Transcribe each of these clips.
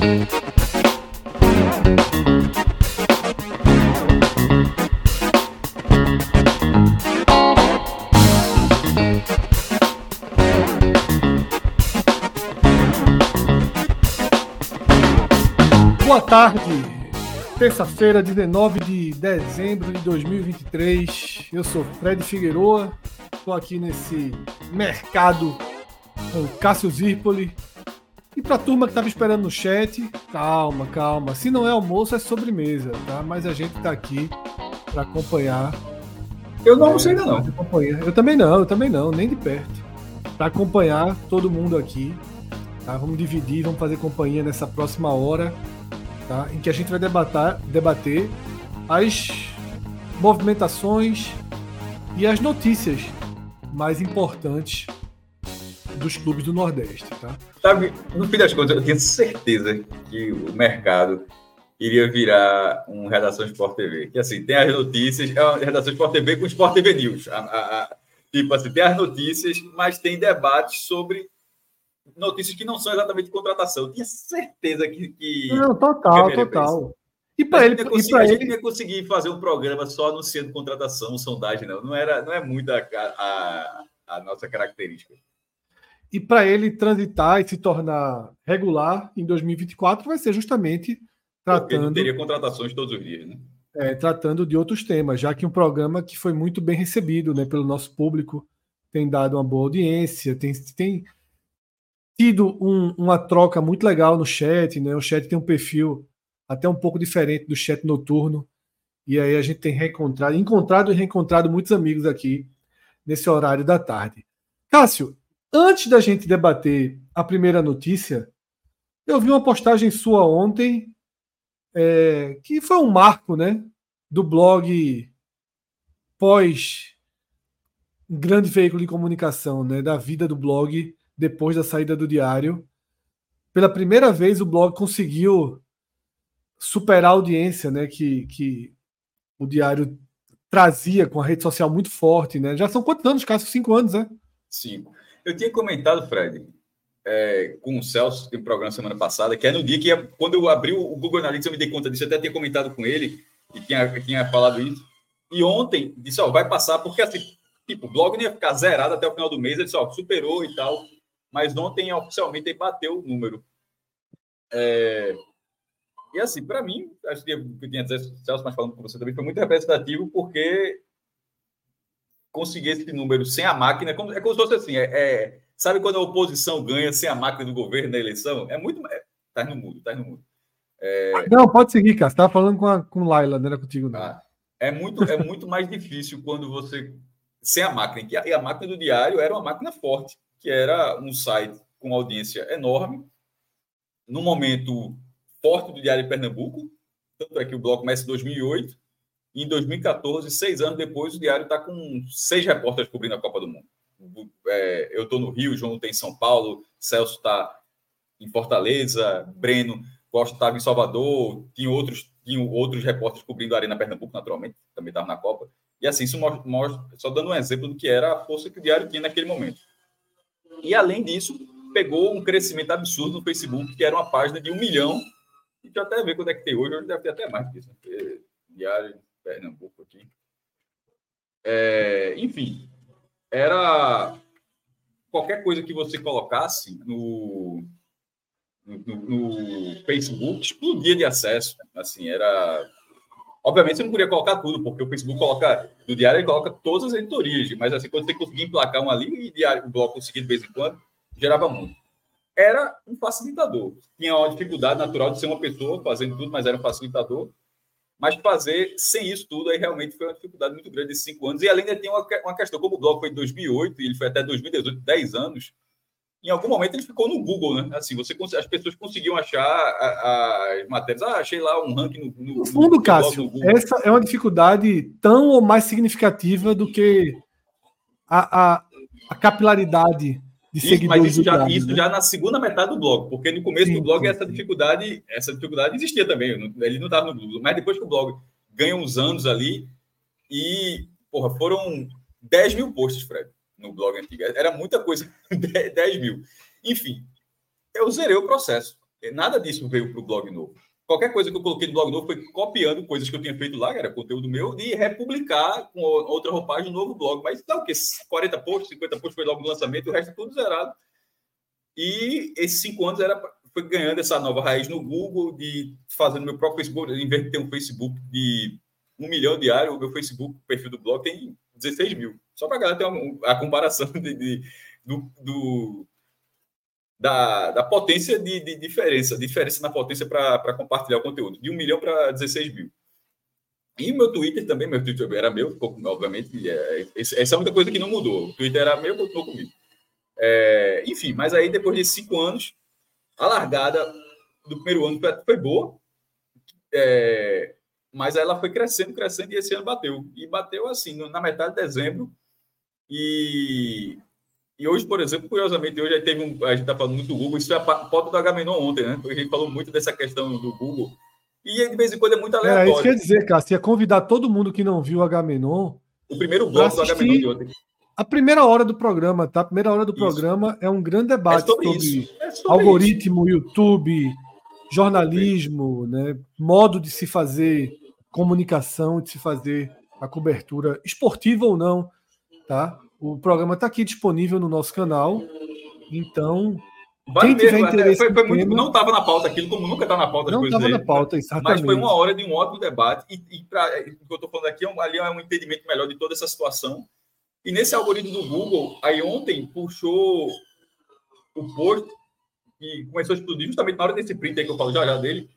Boa tarde, terça-feira, 19 de dezembro de 2023. Eu sou Fred Figueroa, estou aqui nesse mercado com Cássio Zirpoli. E para a turma que estava esperando no chat, calma, calma. Se não é almoço, é sobremesa, tá? Mas a gente está aqui para acompanhar. Eu não almocei ainda não. Acompanhar. Eu também não, eu também não, nem de perto. Para acompanhar todo mundo aqui. Tá? Vamos dividir, vamos fazer companhia nessa próxima hora tá? em que a gente vai debatar, debater as movimentações e as notícias mais importantes dos clubes do Nordeste. Tá? Sabe, no fim das contas, eu tenho certeza que o mercado iria virar um Redação Sport TV. Que assim, tem as notícias, é uma Redação Sport TV com Sport TV News. A, a, a, tipo assim, tem as notícias, mas tem debates sobre notícias que não são exatamente de contratação. Eu tinha certeza que. que não, total, total. E para ele, conseguir, a gente ele... ia conseguir fazer um programa só anunciando contratação, sondagem, não. Não, era, não é muito a, a, a nossa característica. E para ele transitar e se tornar regular em 2024, vai ser justamente tratando. Porque teria contratações todos os dias, né? É, tratando de outros temas, já que um programa que foi muito bem recebido né, pelo nosso público, tem dado uma boa audiência, tem, tem tido um, uma troca muito legal no chat, né? O chat tem um perfil até um pouco diferente do chat noturno. E aí a gente tem reencontrado, encontrado e reencontrado muitos amigos aqui nesse horário da tarde. Cássio, antes da gente debater a primeira notícia, eu vi uma postagem sua ontem é, que foi um marco, né, do blog pós grande veículo de comunicação, né, da vida do blog depois da saída do diário. Pela primeira vez, o blog conseguiu superar a audiência né, que, que o diário trazia com a rede social muito forte. Né? Já são quantos anos, Cássio? Cinco anos, né? Cinco. Eu tinha comentado, Fred, é, com o Celso, em programa semana passada, que é no dia que, quando eu abri o Google Analytics, eu me dei conta disso, eu até tinha comentado com ele, e tinha, tinha falado isso. E ontem, disse, ó, vai passar, porque assim, tipo, o blog não ia ficar zerado até o final do mês, ele disse, ó, superou e tal mas ontem oficialmente bateu o número. É... E assim, para mim, acho que eu tinha Celso, mas falando com você também, foi muito representativo, porque conseguir esse número sem a máquina, é como, é como se fosse assim, é, é, sabe quando a oposição ganha sem a máquina do governo na eleição? É muito... É, tá no mundo, tá no mundo. É... Não, pode seguir, cara. Você estava falando com, a, com Laila, não era contigo, não. Ah, é, muito, é muito mais difícil quando você... Sem a máquina. E a máquina do diário era uma máquina forte que era um site com audiência enorme, no momento forte do Diário de Pernambuco, tanto é que o bloco começa em 2008, e em 2014, seis anos depois, o Diário está com seis repórteres cobrindo a Copa do Mundo. É, eu estou no Rio, João está em São Paulo, Celso está em Fortaleza, Breno Costa estava em Salvador, tinha outros, tinha outros repórteres cobrindo a Arena Pernambuco, naturalmente, também estava na Copa. E assim, isso mostra, só dando um exemplo do que era a força que o Diário tinha naquele momento. E, além disso, pegou um crescimento absurdo no Facebook, que era uma página de um milhão. E eu até ver quando é que tem hoje. Hoje deve ter até mais disso. Né? Diário Pernambuco aqui. É, enfim, era qualquer coisa que você colocasse no, no, no, Facebook explodia de acesso. Assim, era. Obviamente você não podia colocar tudo, porque o Facebook coloca. No diário ele coloca todas as editorias, mas assim, quando você conseguia emplacar uma ali e diário, o bloco conseguia de vez em quando, gerava muito. Era um facilitador. Tinha uma dificuldade natural de ser uma pessoa fazendo tudo, mas era um facilitador. Mas fazer sem isso tudo aí realmente foi uma dificuldade muito grande desses cinco anos. E além de ter uma, uma questão, como o blog foi em 2008 e ele foi até 2018, 10 anos, em algum momento ele ficou no Google, né? Assim, você as pessoas conseguiam achar as matérias. Ah, achei lá um ranking no, no, no fundo, no, Cássio, essa é uma dificuldade tão ou mais significativa do que a, a, a capilaridade de isso. Mas isso, já, isso né? já na segunda metade do blog, porque no começo sim, do blog sim, essa dificuldade, essa dificuldade existia também. Ele não estava no Google, mas depois que o blog ganha uns anos ali e porra, foram 10 mil posts, Fred no blog antigo. Era muita coisa, 10 mil. Enfim, eu zerei o processo. Nada disso veio para o blog novo. Qualquer coisa que eu coloquei no blog novo foi copiando coisas que eu tinha feito lá, que era conteúdo meu, e republicar com outra roupagem no novo blog. Mas dá o quê? 40 posts, 50 posts foi logo no lançamento, o resto tudo zerado. E esses cinco anos era foi ganhando essa nova raiz no Google, de fazendo meu próprio Facebook, em vez de ter um Facebook de um milhão diário, o meu Facebook, perfil do blog, tem 16 mil. Só para galera ter uma, a comparação de, de do, do, da, da potência de, de, diferença, diferença na potência para compartilhar o conteúdo, de 1 milhão para 16 mil. E meu Twitter também, meu Twitter era meu, obviamente, é, essa é a única coisa que não mudou. O Twitter era meu, continuou comigo. É, enfim, mas aí depois de cinco anos, a largada do primeiro ano foi boa. É, mas ela foi crescendo, crescendo, e esse ano bateu. E bateu assim, na metade de dezembro. E, e hoje, por exemplo, curiosamente, hoje teve um, a gente está falando muito do Google, isso é a pauta do Agamenon ontem, né? Porque a gente falou muito dessa questão do Google. E de vez em quando é muito aleatório. É, isso quer dizer, Cássio, ia convidar todo mundo que não viu o Agamenon. O primeiro bloco do Agamenon de ontem. A primeira hora do programa, tá? A primeira hora do isso. programa é um grande debate é sobre, sobre, é sobre algoritmo, isso. YouTube, jornalismo, né? modo de se fazer comunicação, de se fazer a cobertura esportiva ou não, tá? O programa está aqui disponível no nosso canal, então quem tiver mesmo, interesse foi, foi muito, tema, não estava na pauta aquilo, como nunca está na pauta. Não estava na pauta, exatamente. Mas foi uma hora de um ótimo debate e, e pra, o que eu estou falando aqui é ali é um entendimento melhor de toda essa situação. E nesse algoritmo do Google, aí ontem puxou o post e começou a explodir justamente na hora desse print aí que eu falo já já dele.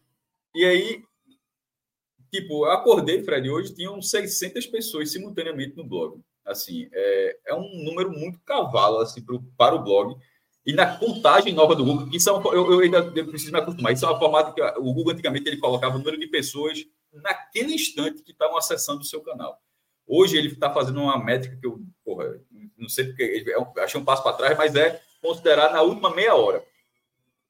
E aí Tipo, eu acordei, Fred, hoje tinham 600 pessoas simultaneamente no blog. Assim, é, é um número muito cavalo assim, pro, para o blog. E na contagem nova do Google, isso é eu, eu, ainda preciso me acostumar. Isso é uma formato que o Google antigamente ele colocava o número de pessoas naquele instante que estavam acessando o seu canal. Hoje ele está fazendo uma métrica que eu, porra, não sei porque, é achei um passo para trás, mas é considerar na última meia hora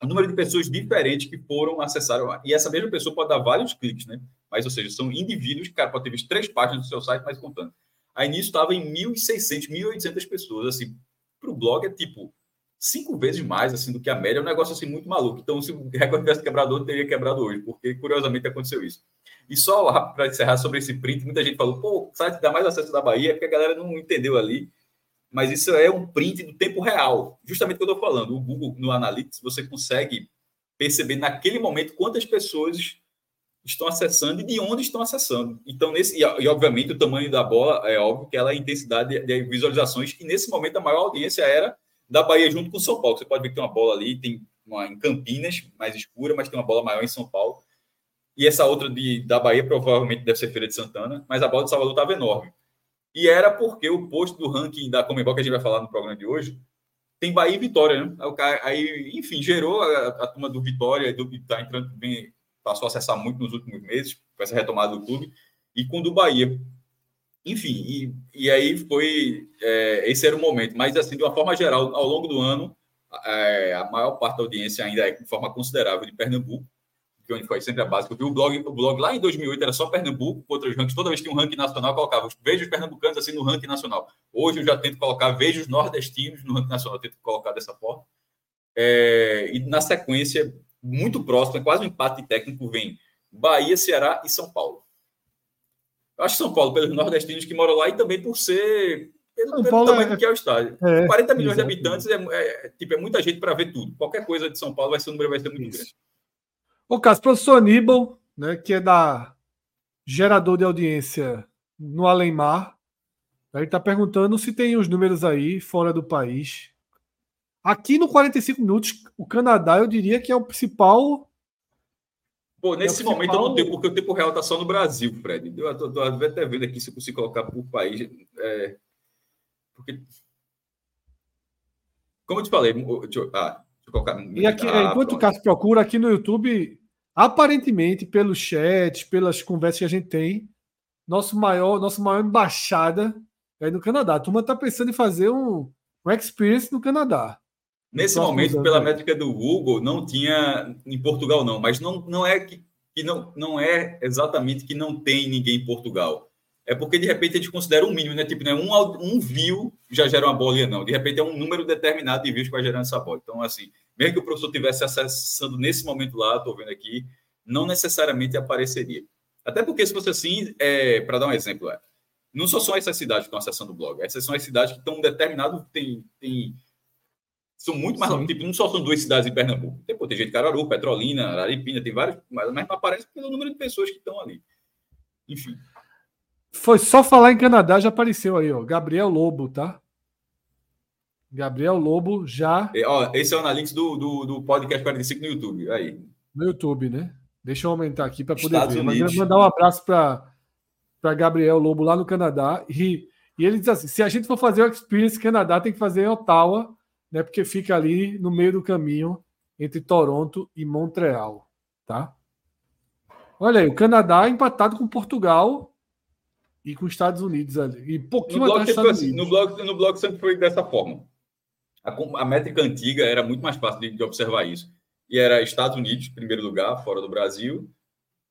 o número de pessoas diferentes que foram acessar. E essa mesma pessoa pode dar vários cliques, né? Mas, ou seja, são indivíduos cara, pode ter visto três páginas do seu site, mas contando. Aí nisso estava em 1.600, 1.800 pessoas. Assim, para o blog é tipo cinco vezes mais assim do que a média. É um negócio assim muito maluco. Então, se o recorde tivesse quebrado teria quebrado hoje, porque curiosamente aconteceu isso. E só para encerrar sobre esse print, muita gente falou: pô, o site dá mais acesso da Bahia, é porque a galera não entendeu ali mas isso é um print do tempo real. Justamente o que eu estou falando. O Google, no Analytics, você consegue perceber naquele momento quantas pessoas estão acessando e de onde estão acessando. Então, nesse, e, e obviamente, o tamanho da bola é óbvio que ela é a intensidade de, de, visualizações, e nesse momento a maior audiência era da Bahia junto com São Paulo. Você pode ver que tem uma bola ali, tem uma em Campinas, mais escura, mas tem uma bola maior em São Paulo. E essa outra de, da Bahia provavelmente deve ser Feira de Santana, mas a bola de Salvador estava enorme. E era porque o posto do ranking da Comembol, que a gente vai falar no programa de hoje, tem Bahia e Vitória, né? Aí, enfim, gerou a, a turma do Vitória, do está entrando, bem, passou a acessar muito nos últimos meses, com essa retomada do clube, e com o do Bahia. Enfim, e, e aí foi. É, esse era o momento. Mas, assim, de uma forma geral, ao longo do ano, é, a maior parte da audiência ainda é de forma considerável de Pernambuco que onde foi sempre a base. Eu vi o blog, o blog lá em 2008 era só Pernambuco, outros rankings. Toda vez que tinha um ranking nacional, colocava veja os pernambucanos assim no ranking nacional. Hoje eu já tento colocar veja os nordestinos no ranking nacional, eu tento colocar dessa forma. É, e na sequência, muito próximo, é quase um empate técnico, vem Bahia, Ceará e São Paulo. Eu acho São Paulo, pelos nordestinos que moram lá e também por ser pelo, pelo tamanho é, que é o estádio. É, 40 milhões exatamente. de habitantes é, é, tipo, é muita gente para ver tudo. Qualquer coisa de São Paulo vai ser um número vai ser muito Isso. grande. O caso, professor Aníbal, né, que é da gerador de audiência no Além-Mar, ele está perguntando se tem os números aí fora do país. Aqui no 45 minutos, o Canadá eu diria que é o principal Pô, nesse é momento principal... eu não tenho, porque o tempo real está só no Brasil, Fred. Eu estou até vendo aqui se eu consigo colocar por país. É, porque. Como eu te falei, deixa eu, ah, deixa eu colocar. E aqui, ah, enquanto pronto. o Cássio procura aqui no YouTube, aparentemente, pelo chat, pelas conversas que a gente tem, nosso maior, nossa maior embaixada é no Canadá. A turma está pensando em fazer um, um experience no Canadá. Nesse momento, pela métrica do Google, não tinha em Portugal, não, mas não, não é que, que não, não é exatamente que não tem ninguém em Portugal. É porque de repente a gente considera um mínimo, né? Tipo, né? um, um view já gera uma bolinha, não. De repente é um número determinado de views que vai gerando essa bola. Então, assim, mesmo que o professor estivesse acessando nesse momento lá, estou vendo aqui, não necessariamente apareceria. Até porque, se fosse assim, é, para dar um exemplo, é, não só são essas cidades que estão acessando o blog, essas são as cidades que estão determinado, tem, tem são muito mais Sim. tipo, não só são duas cidades em Pernambuco. Tem, pô, tem gente de Caruaru, Petrolina, Araripina, tem vários, mas, mas não aparece pelo número de pessoas que estão ali. Enfim. Foi só falar em Canadá, já apareceu aí, ó. Gabriel Lobo, tá? Gabriel Lobo já. É, ó, esse é o Analytics do, do, do podcast 45 no YouTube. Aí. No YouTube, né? Deixa eu aumentar aqui para poder Estados ver. Unidos. Mandar um abraço para Gabriel Lobo lá no Canadá. E, e ele diz assim: se a gente for fazer o Experience Canadá, tem que fazer em Ottawa, né? Porque fica ali no meio do caminho entre Toronto e Montreal, tá? Olha aí, o Canadá empatado com Portugal e com os Estados Unidos ali. E pouquinho no Estados assim, Unidos. No blog, no blog sempre foi dessa forma. A, a métrica antiga era muito mais fácil de, de observar isso e era Estados Unidos, primeiro lugar, fora do Brasil,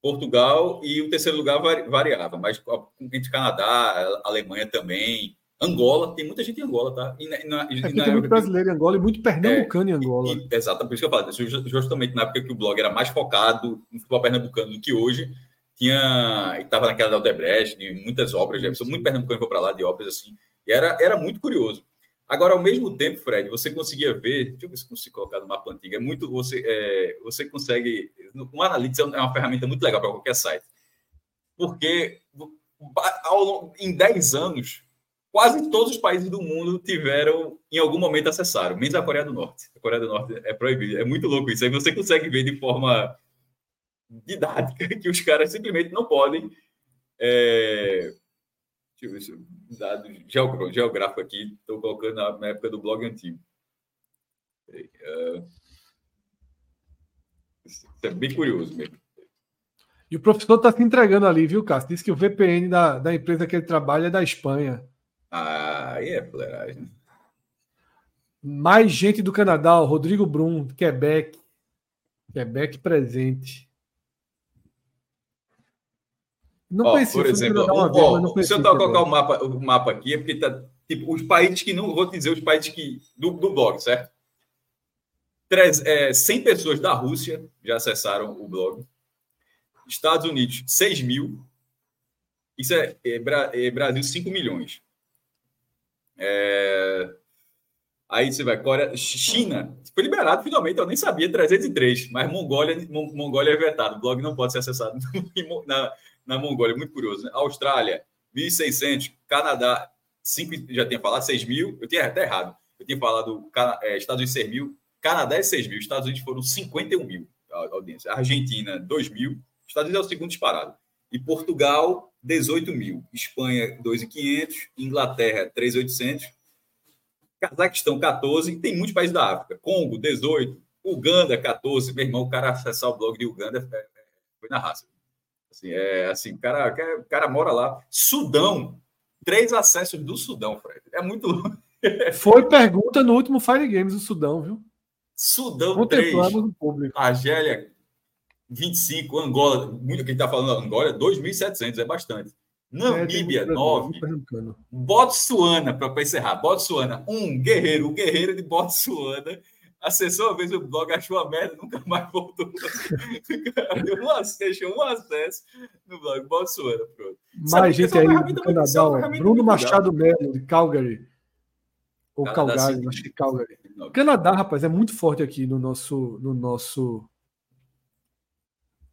Portugal e o terceiro lugar variava, mas entre Canadá, Alemanha também, Angola, tem muita gente em Angola, tá? E na, na, é, na tem muito brasileiro em Angola e muito pernambucano é, em Angola. E, e, exato, por isso que eu falo, justamente na época que o blog era mais focado no futebol pernambucano do que hoje, tinha, estava naquela da Aldebrecht, muitas obras, Jefferson, muito pernambucano foi para lá de obras assim, e era, era muito curioso. Agora, ao mesmo tempo, Fred, você conseguia ver, deixa eu ver se consigo colocar no mapa antigo, é muito, você, é, você consegue, o Analytics é uma ferramenta muito legal para qualquer site, porque ao, em 10 anos, quase todos os países do mundo tiveram, em algum momento, acessaram, menos a Coreia do Norte. A Coreia do Norte é proibido, é muito louco isso, aí você consegue ver de forma didática que os caras simplesmente não podem é, Deixa eu ver se dado geográfico aqui, estou colocando na, época do blog antigo. Uh, isso é bem curioso mesmo. E o professor está se entregando ali, viu, Cássio? Diz que o VPN da, da empresa que ele trabalha é da Espanha. Ah, aí é fuleiragem. Mais gente do Canadá, Rodrigo Brum, Quebec. Quebec presente. Não ó, conhecia, por exemplo, ó, vez, conhecia, se eu colocar o mapa, o mapa aqui, é porque tá, tipo, os países que não, vou dizer os países que do, do blog, certo? Três, é, 100 pessoas da Rússia já acessaram o blog. Estados Unidos, 6 mil. Isso é, é, é Brasil, 5 milhões. É, aí você vai, Coreia, China, foi liberado finalmente, eu nem sabia, 303, mas Mongólia, Mongólia é vetado, o blog não pode ser acessado na, na Mongólia, muito curioso. Né? Austrália, 1.600. Canadá, 5, já tinha falado, 6 mil. Eu tinha até errado. Eu tinha falado é, Estados Unidos 6 mil. Canadá é 6 mil. Estados Unidos foram 51 mil audiência. Argentina, 2 mil. Estados Unidos é o segundo disparado. E Portugal, 18 mil. Espanha, 2.500. Inglaterra, 3.800. Cazaquistão, 14. Tem muitos países da África. Congo, 18. Uganda, 14. Meu irmão, o cara acessar o blog de Uganda é, é, foi na raça. Assim, é assim, o cara, o cara mora lá. Sudão, três acessos do Sudão, Fred. É muito. Foi pergunta no último Fire Games do Sudão, viu? Sudão 3. Argélia, 25. Angola, muito que está falando Angola, 2.700, é bastante. Namíbia, é, 9. Botsuana, para encerrar. Botsuana, um guerreiro, o guerreiro de Botsuana acessou uma vez o blog, achou a merda, nunca mais voltou. Deu um acesso, deixou um acesso no blog, Botsuana, pronto. Mais gente aí do Canadá, Bruno Machado Melo, de Calgary. Ou Calgary, acho que Calgary. Canadá, rapaz, é muito forte aqui no nosso, no nosso,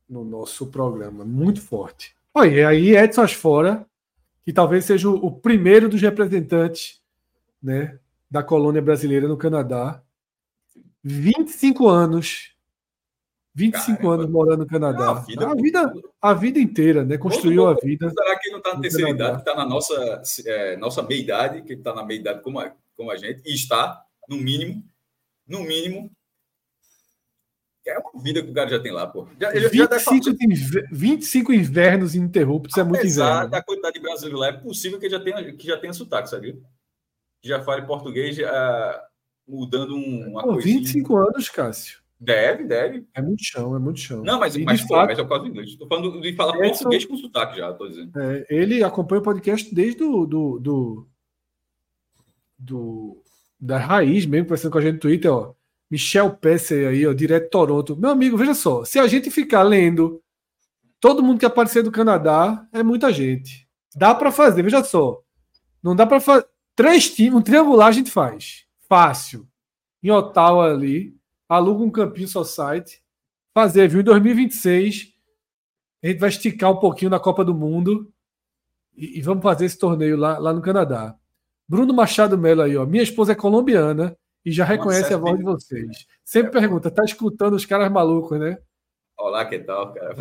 no nosso programa, muito forte. Olha, aí Edson Asfora, que talvez seja o primeiro dos representantes, né, da colônia brasileira no Canadá, 25 anos 25 Caramba. anos morando no Canadá. A, vida, a, vida, a vida inteira, né? Construiu a vida. Será que ele não está na terceira idade, que está na nossa, é, nossa meia-idade, que está na meia-idade como a, como a gente, e está, no mínimo, no mínimo, é uma vida que o cara já tem lá, pô. Já, 25, já 25 invernos ininterruptos é muito inverno. da quantidade de brasileiro lá, é possível que já tenha, que já tenha sotaque, sabe? Que já fale português uh, mudando uma coisa. 25 anos, Cássio. Deve, deve. É muito chão, é muito chão. Não, mas, mas, pô, fato, mas é por causa do inglês. Estou falando de falar Edson, português com sotaque já, estou dizendo. É, ele acompanha o podcast desde do, do, do, do, da raiz mesmo, conversando com a gente no Twitter, ó. Michel Pesser aí, ó, direto de Toronto. Meu amigo, veja só, se a gente ficar lendo todo mundo que aparecer do Canadá, é muita gente. Dá para fazer, veja só. Não dá para fazer. Três times, um triangular a gente faz. Fácil. Em Ottawa ali, aluga um campinho só site. Fazer, viu? Em 2026, a gente vai esticar um pouquinho na Copa do Mundo e, e vamos fazer esse torneio lá, lá no Canadá. Bruno Machado Melo aí, ó. Minha esposa é colombiana e já reconhece a voz de vocês. Sempre é. pergunta, tá escutando os caras malucos, né? Olá, que tal, cara?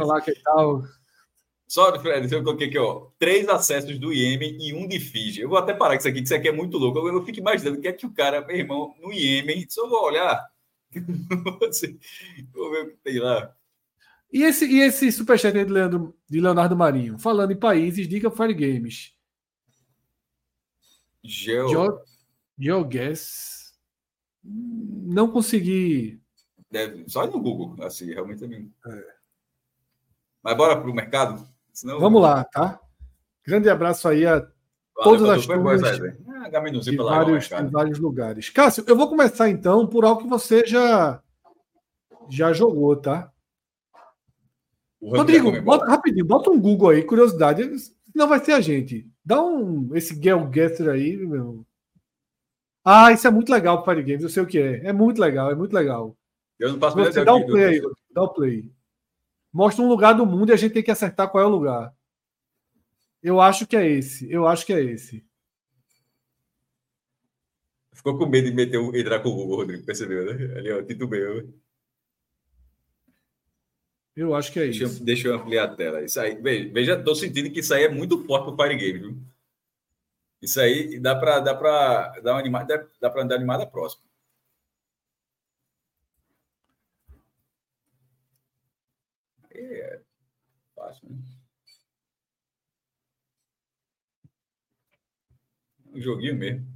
Olá, que tal? Só, Fred, eu coloquei aqui, ó, três acessos do Iêmen e um de Fiji. Eu vou até parar com isso aqui, que isso aqui é muito louco. Eu, eu fico imaginando o que é que o cara, meu irmão, no Iêmen, só vou olhar. vou ver o que tem lá. E esse, e esse superchat de, Leandro, de Leonardo Marinho? Falando em países, diga Fire Games. Geo... GeoGuess. Não consegui. Deve, só no Google, assim, realmente também. É. Mas bora para o mercado? Senão... Vamos lá, tá? Grande abraço aí a Valeu, todas as turmas ah, de, vários, em vários lugares. Cássio, eu vou começar então por algo que você já, já jogou, tá? Rodrigo, bota, rapidinho, bota um Google aí, curiosidade. Não vai ser a gente. Dá um esse Getter aí, meu. Ah, isso é muito legal para Fire Games, eu sei o que é. É muito legal, é muito legal. Eu não passo Você dá o um play aí, dá o um play mostra um lugar do mundo e a gente tem que acertar qual é o lugar. Eu acho que é esse. Eu acho que é esse. Ficou com medo de meter o, entrar com o Google, Rodrigo, percebeu, né? Ali, ó, titubeou. Eu acho que é deixa, isso. Deixa eu ampliar a tela. Isso aí, veja, estou sentindo que isso aí é muito forte para o Fire Game, viu? Isso aí dá para dá para dar uma animada, dá, para andar animada próxima. É fácil, né? Um joguinho mesmo.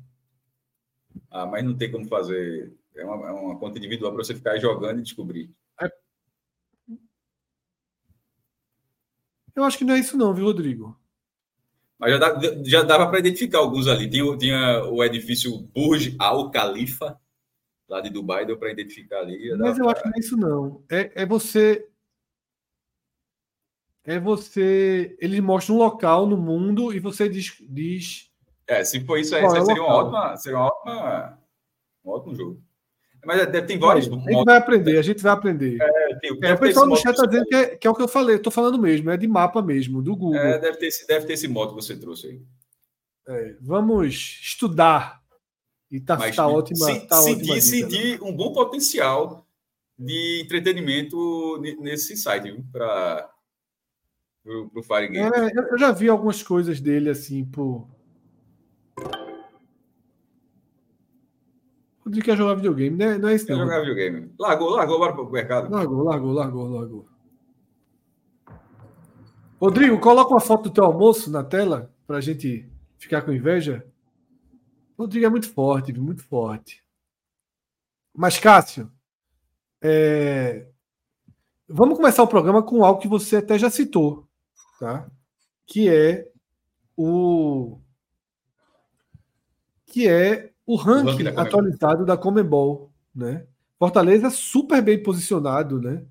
Ah, mas não tem como fazer. É uma, é uma conta individual para você ficar jogando e descobrir. É. Eu acho que não é isso, não, viu, Rodrigo? Mas já, dá, já dava para identificar alguns ali. Tinha, tinha o edifício Burj Al Khalifa, lá de Dubai, deu para identificar ali. Mas eu pra... acho que não é isso, não. É, é você é você. Eles mostram um local no mundo e você diz. diz é, se for isso aí, é seria, uma ótima, seria uma ótima, um ótimo jogo. Mas é, tem vários. a gente vai aprender, a gente vai aprender. É, tem, é, o pessoal no chat está dizendo que é, que é, o que eu falei, estou falando mesmo, é de mapa mesmo, do Google. É, deve, ter, deve ter esse modo que você trouxe aí. É, vamos estudar. E está tá ótima. Se, tá sentir, ótima sentir um bom potencial de entretenimento nesse site, para pro Fire Game. É, eu já vi algumas coisas dele assim, por. Rodrigo quer jogar videogame, né? Não é isso, Quer jogar videogame. Largou, largou, bora pro mercado. Largou, largou, largou, largou. Rodrigo, coloca uma foto do teu almoço na tela pra gente ficar com inveja. Rodrigo é muito forte, muito forte. Mas, Cássio, é... vamos começar o programa com algo que você até já citou tá? que é o que é o ranking, o ranking da atualizado da Comebol, né? Fortaleza super bem posicionado, né?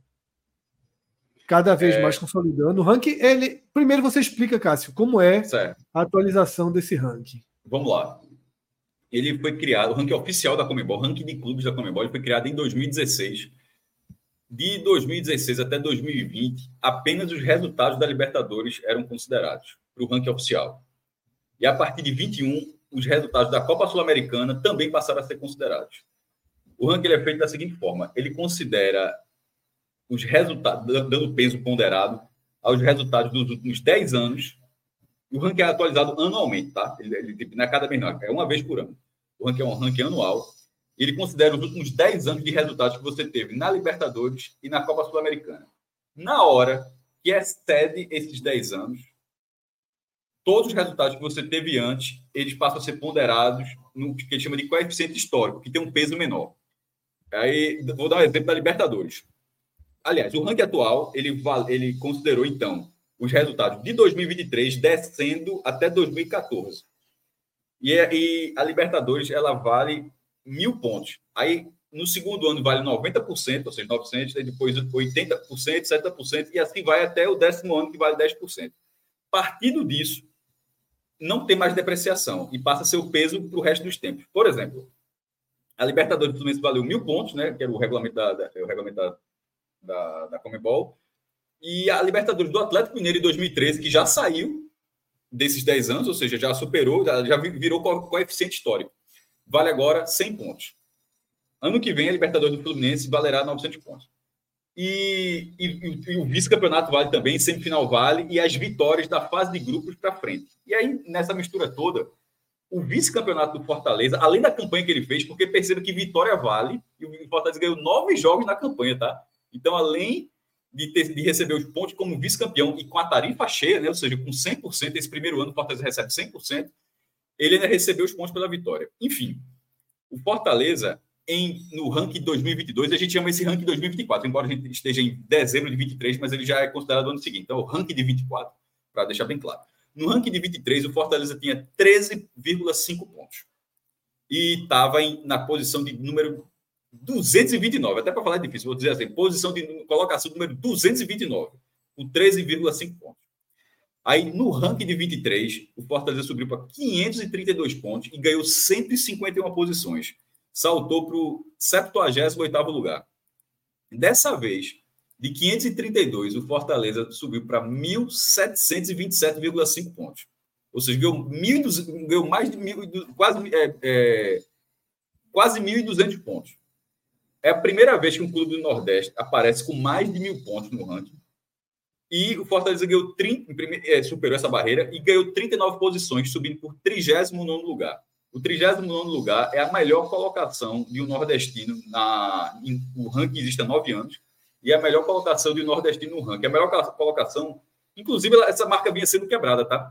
Cada vez é... mais consolidando. O ranking, ele. Primeiro você explica, Cássio, como é certo. a atualização desse ranking. Vamos lá. Ele foi criado, o ranking oficial da Comebol, o ranking de clubes da Comebol, ele foi criado em 2016 de 2016 até 2020, apenas os resultados da Libertadores eram considerados para o ranking oficial. E a partir de 21, os resultados da Copa Sul-Americana também passaram a ser considerados. O ranking é feito da seguinte forma: ele considera os resultados, dando peso ponderado aos resultados dos últimos 10 anos. O ranking é atualizado anualmente, tá? Ele, ele tipo, não é cada mês, não, é uma vez por ano. O ranking é um ranking anual. Ele considera os últimos 10 anos de resultados que você teve na Libertadores e na Copa Sul-Americana. Na hora que excede esses 10 anos, todos os resultados que você teve antes, eles passam a ser ponderados no que ele chama de coeficiente histórico, que tem um peso menor. Aí, vou dar um exemplo da Libertadores. Aliás, o ranking atual, ele, ele considerou, então, os resultados de 2023 descendo até 2014. E, e a Libertadores, ela vale mil pontos. Aí, no segundo ano, vale 90%, ou seja, 900, depois 80%, 70%, e assim vai até o décimo ano, que vale 10%. Partindo disso, não tem mais depreciação e passa a ser o peso para o resto dos tempos. Por exemplo, a Libertadores do Fluminense valeu mil pontos, né? Que era o regulamento da, da, o regulamento da, da, da Comebol. E a Libertadores do Atlético Mineiro em 2013, que já saiu desses 10 anos, ou seja, já superou, já virou coeficiente histórico. Vale agora 100 pontos. Ano que vem, a Libertadores do Fluminense valerá 900 pontos. E, e, e o vice-campeonato vale também, semifinal vale, e as vitórias da fase de grupos para frente. E aí, nessa mistura toda, o vice-campeonato do Fortaleza, além da campanha que ele fez, porque perceba que vitória vale, e o Fortaleza ganhou nove jogos na campanha, tá? Então, além de, ter, de receber os pontos como vice-campeão e com a tarifa cheia, né? ou seja, com 100%, esse primeiro ano o Fortaleza recebe 100%, ele ainda recebeu os pontos pela vitória. Enfim, o Fortaleza, em, no ranking 2022, a gente chama esse ranking 2024, embora a gente esteja em dezembro de 23, mas ele já é considerado o ano seguinte. Então, o ranking de 24, para deixar bem claro. No ranking de 23, o Fortaleza tinha 13,5 pontos. E estava na posição de número 229. Até para falar é difícil, vou dizer assim: posição de colocação número 229, com 13,5 pontos. Aí, no ranking de 23, o Fortaleza subiu para 532 pontos e ganhou 151 posições. Saltou para o 78 lugar. Dessa vez, de 532, o Fortaleza subiu para 1.727,5 pontos. Ou seja, ganhou, 1, ganhou mais de mil, quase, é, é, quase 1.200 pontos. É a primeira vez que um clube do Nordeste aparece com mais de mil pontos no ranking. E o Fortaleza ganhou 30, é, superou essa barreira e ganhou 39 posições, subindo por 39 lugar. O 39 lugar é a melhor colocação de um nordestino na, em, o ranking existe há nove anos e é a melhor colocação de um nordestino no ranking. A melhor colocação, inclusive, essa marca vinha sendo quebrada, tá?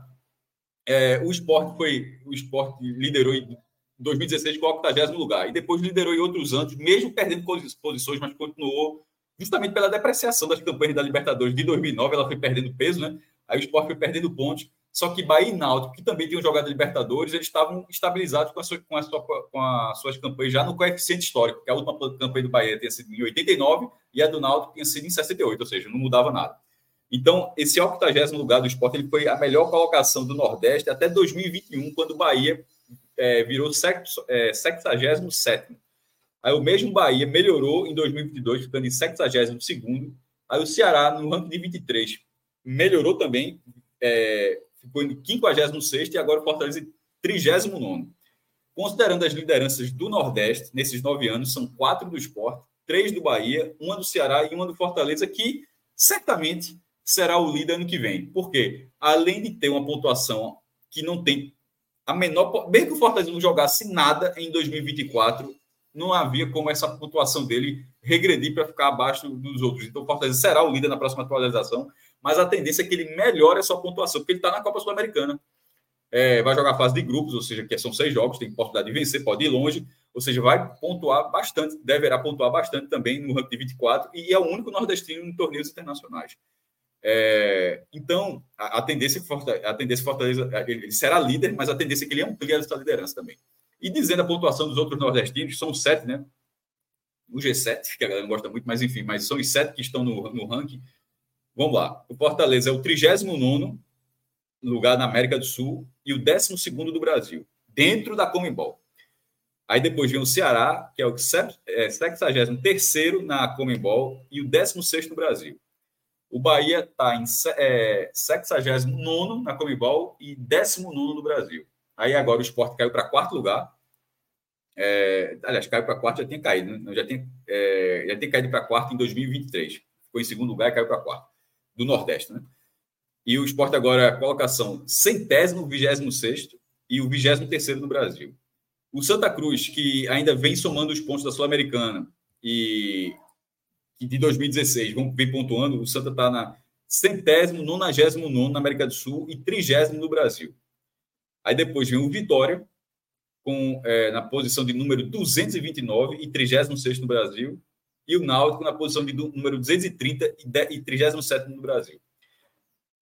É, o esporte foi. O esporte liderou em 2016 com o 80 lugar. E depois liderou em outros anos, mesmo perdendo posições, mas continuou justamente pela depreciação das campanhas da Libertadores de 2009. Ela foi perdendo peso, né? Aí o esporte foi perdendo pontos. Só que Bahia e Náutico, que também tinham jogado Libertadores, eles estavam estabilizados com, a sua, com, a sua, com as suas campanhas já no coeficiente histórico, que a última campanha do Bahia tinha sido em 89 e a do Náutico tinha sido em 68, ou seja, não mudava nada. Então, esse 80 lugar do esporte ele foi a melhor colocação do Nordeste até 2021, quando o Bahia é, virou é, 67. Aí o mesmo Bahia melhorou em 2022, ficando em 72. Aí o Ceará, no ranking de 23, melhorou também, é, ficou em 56 e agora o Fortaleza em 39. Considerando as lideranças do Nordeste nesses nove anos, são quatro do esporte, três do Bahia, uma do Ceará e uma do Fortaleza, que certamente será o líder ano que vem. Por quê? Além de ter uma pontuação que não tem a menor. Mesmo que o Fortaleza não jogasse nada em 2024, não havia como essa pontuação dele regredir para ficar abaixo dos outros. Então o Fortaleza será o líder na próxima atualização, mas a tendência é que ele melhore a sua pontuação, porque ele está na Copa Sul-Americana. É, vai jogar fase de grupos, ou seja, que são seis jogos, tem possibilidade de vencer, pode ir longe, ou seja, vai pontuar bastante, deverá pontuar bastante também no ranking de 24 e é o único nordestino em torneios internacionais. É, então, a, a, tendência a tendência Fortaleza ele será líder, mas a tendência é que ele amplie essa liderança também. E dizendo a pontuação dos outros nordestinos, são sete, né? O G7, que a galera não gosta muito, mas enfim, mas são os sete que estão no, no ranking. Vamos lá. O Fortaleza é o 39 lugar na América do Sul e o 12 do Brasil, dentro da Comembol. Aí depois vem o Ceará, que é o 63 é, na Comembol e o 16 no Brasil. O Bahia está em é, 69 na Comembol e 19 no Brasil. Aí agora o esporte caiu para quarto lugar. É, aliás, caiu para quarto, já tinha caído, né? já, tem, é, já tem caído para quarto em 2023. ficou em segundo lugar e caiu para quarto, do Nordeste, né? E o esporte agora é a colocação centésimo, vigésimo sexto e o vigésimo terceiro no Brasil. O Santa Cruz, que ainda vem somando os pontos da Sul-Americana e de 2016, vamos ver pontuando, o Santa está na centésimo, nonagésimo nono na América do Sul e trigésimo no Brasil. Aí depois vem o Vitória, com, é, na posição de número 229 e 36 no Brasil, e o Náutico na posição de número 230 e 37 no Brasil.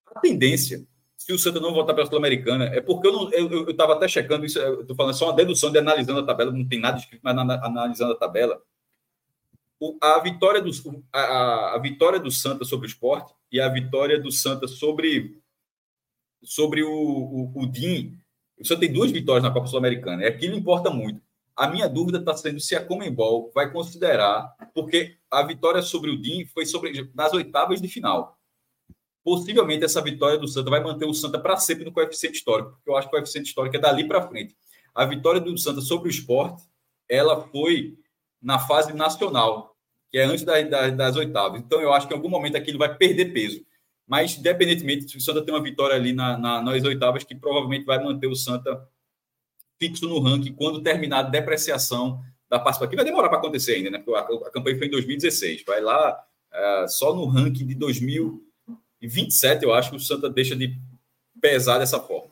A tendência, se o Santa não voltar para a Sul-Americana, é porque eu estava até checando isso, estou falando só uma dedução de analisando a tabela, não tem nada escrito, mas analisando a tabela. O, a, vitória do, a, a, vitória do Santa sobre o esporte e a vitória do Santa sobre, sobre o, o, o DIN o Santos tem duas vitórias na Copa Sul-Americana. É aquilo importa muito. A minha dúvida está sendo se a Comembol vai considerar, porque a vitória sobre o DIN foi sobre nas oitavas de final. Possivelmente essa vitória do Santa vai manter o Santa para sempre no coeficiente histórico, porque eu acho que o coeficiente histórico é dali para frente. A vitória do Santa sobre o esporte, ela foi na fase nacional, que é antes das, das, das oitavas. Então eu acho que em algum momento aquilo vai perder peso. Mas, independentemente, se o Santa tem uma vitória ali na, na, nas oitavas, que provavelmente vai manter o Santa fixo no ranking quando terminar a depreciação da participação. Vai demorar para acontecer ainda, né? Porque a, a, campanha foi em 2016. Vai lá, é, só no ranking de 2027, eu acho que o Santa deixa de pesar dessa forma.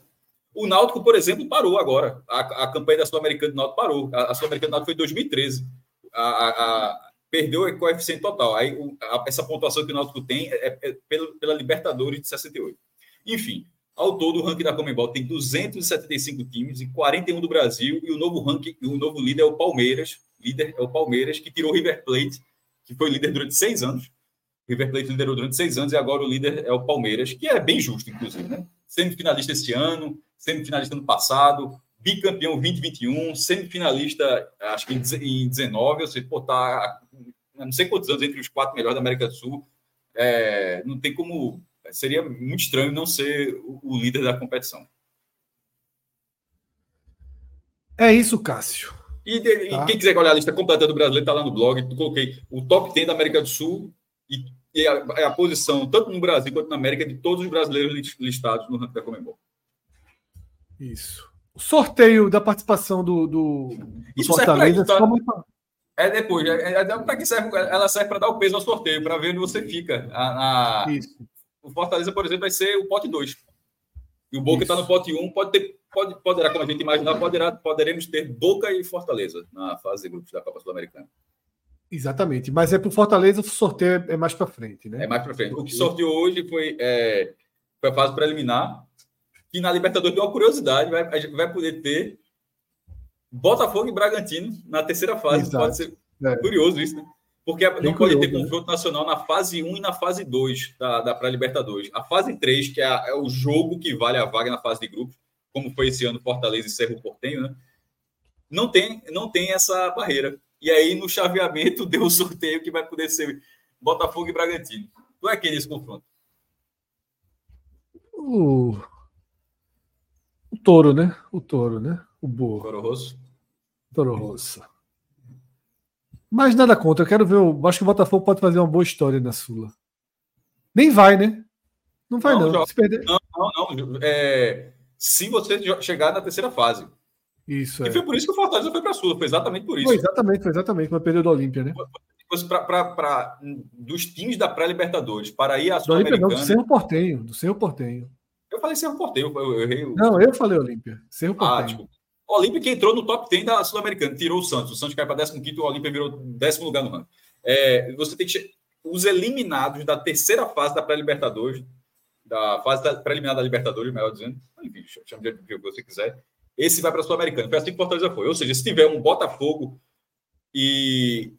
O Náutico, por exemplo, parou agora. A, a campanha da Sul-Americana do Náutico parou. A, a Sul-Americana do Náutico foi em 2013. A, perdeu o coeficiente total. Aí o, a, essa pontuação que o Náutico tem é, é, pela, pela, Libertadores de 68. Enfim, ao todo o ranking da Comembol tem 275 times e 41 do Brasil e o novo ranking, o novo líder é o Palmeiras, líder é o Palmeiras que tirou o River Plate, que foi líder durante seis anos. O River Plate liderou durante seis anos e agora o líder é o Palmeiras, que é bem justo, inclusive, né? Semifinalista esse ano, semifinalista no passado, bicampeão 2021, semifinalista, acho que em 19, ou seja, pô, tá não sei quantos anos entre os quatro melhores da América do Sul. É, não tem como. Seria muito estranho não ser o, líder da competição. É isso, Cássio. E, de, tá. e, quem quiser olhar a lista completa do brasileiro, está lá no blog. Eu coloquei o top 10 da América do Sul e, e a, a, posição, tanto no Brasil quanto na América, de todos os brasileiros listados no ranking da Comembol. Isso. O sorteio da participação do, do, do Fortaleza. Tá? É depois. É, é, para que serve? Ela serve para dar o peso ao sorteio, para ver onde você fica. A, a... Isso. O Fortaleza, por exemplo, vai ser o pote 2. E o Boca está no pote 1, um, pode ter, pode, poderá, como a gente imaginar, poderá, poderemos ter Boca e Fortaleza na fase de grupos da Copa Sul-Americana. Exatamente, mas é para o Fortaleza o sorteio é mais para frente, né? É mais para frente. O que sorteou hoje foi, é, foi a fase preliminar, que na Libertadores tem uma curiosidade, vai, vai poder ter Botafogo e Bragantino na terceira fase. Exato. Pode ser é. curioso isso, né? Porque Bem não pode ter né? confronto nacional na fase 1 e na fase 2 da, da pré-Libertadores. A fase 3, que é, a, é, o jogo que vale a vaga na fase de grupos, como foi esse ano Fortaleza e Cerro Portenho, né? Não tem, não tem essa barreira. E aí, no chaveamento, deu o sorteio que vai poder ser Botafogo e Bragantino. Tu é quem nesse confronto? O... o touro, né? O touro, né? O burro. Toro Rosso. Toro Rosso. Mas nada contra. Eu quero ver. O... Acho que o Botafogo pode fazer uma boa história na Sula. Nem vai, né? Não vai, não. não. Se perder... Não, não, não. É... Se você chegar na terceira fase. Isso. E é. foi por isso que o Fortaleza foi para a Sula. Foi exatamente por isso. Foi exatamente, foi exatamente. Quando perdeu do Olímpia, né? Pra, pra, pra, dos times da pré-Libertadores para ir à Sul-Americana. Do Cerro Portenho. Do Cerro Portenho. Eu falei Cerro Portenho. Eu, eu errei. Não, eu falei Olímpia. Cerro ah, Portenho. Ah, tipo, o Olímpia que entrou no top 10 da Sul-Americana, tirou o Santos. O Santos caiu para 15 o Olímpia virou décimo lugar no ranking. É, você tem que. Os eliminados da terceira fase da pré-Libertadores, da fase da preliminar da Libertadores, melhor dizendo, enfim, chama de que você quiser, esse vai para a Sul-Americana. Foi assim que Fortaleza foi. Ou seja, se tiver um Botafogo e,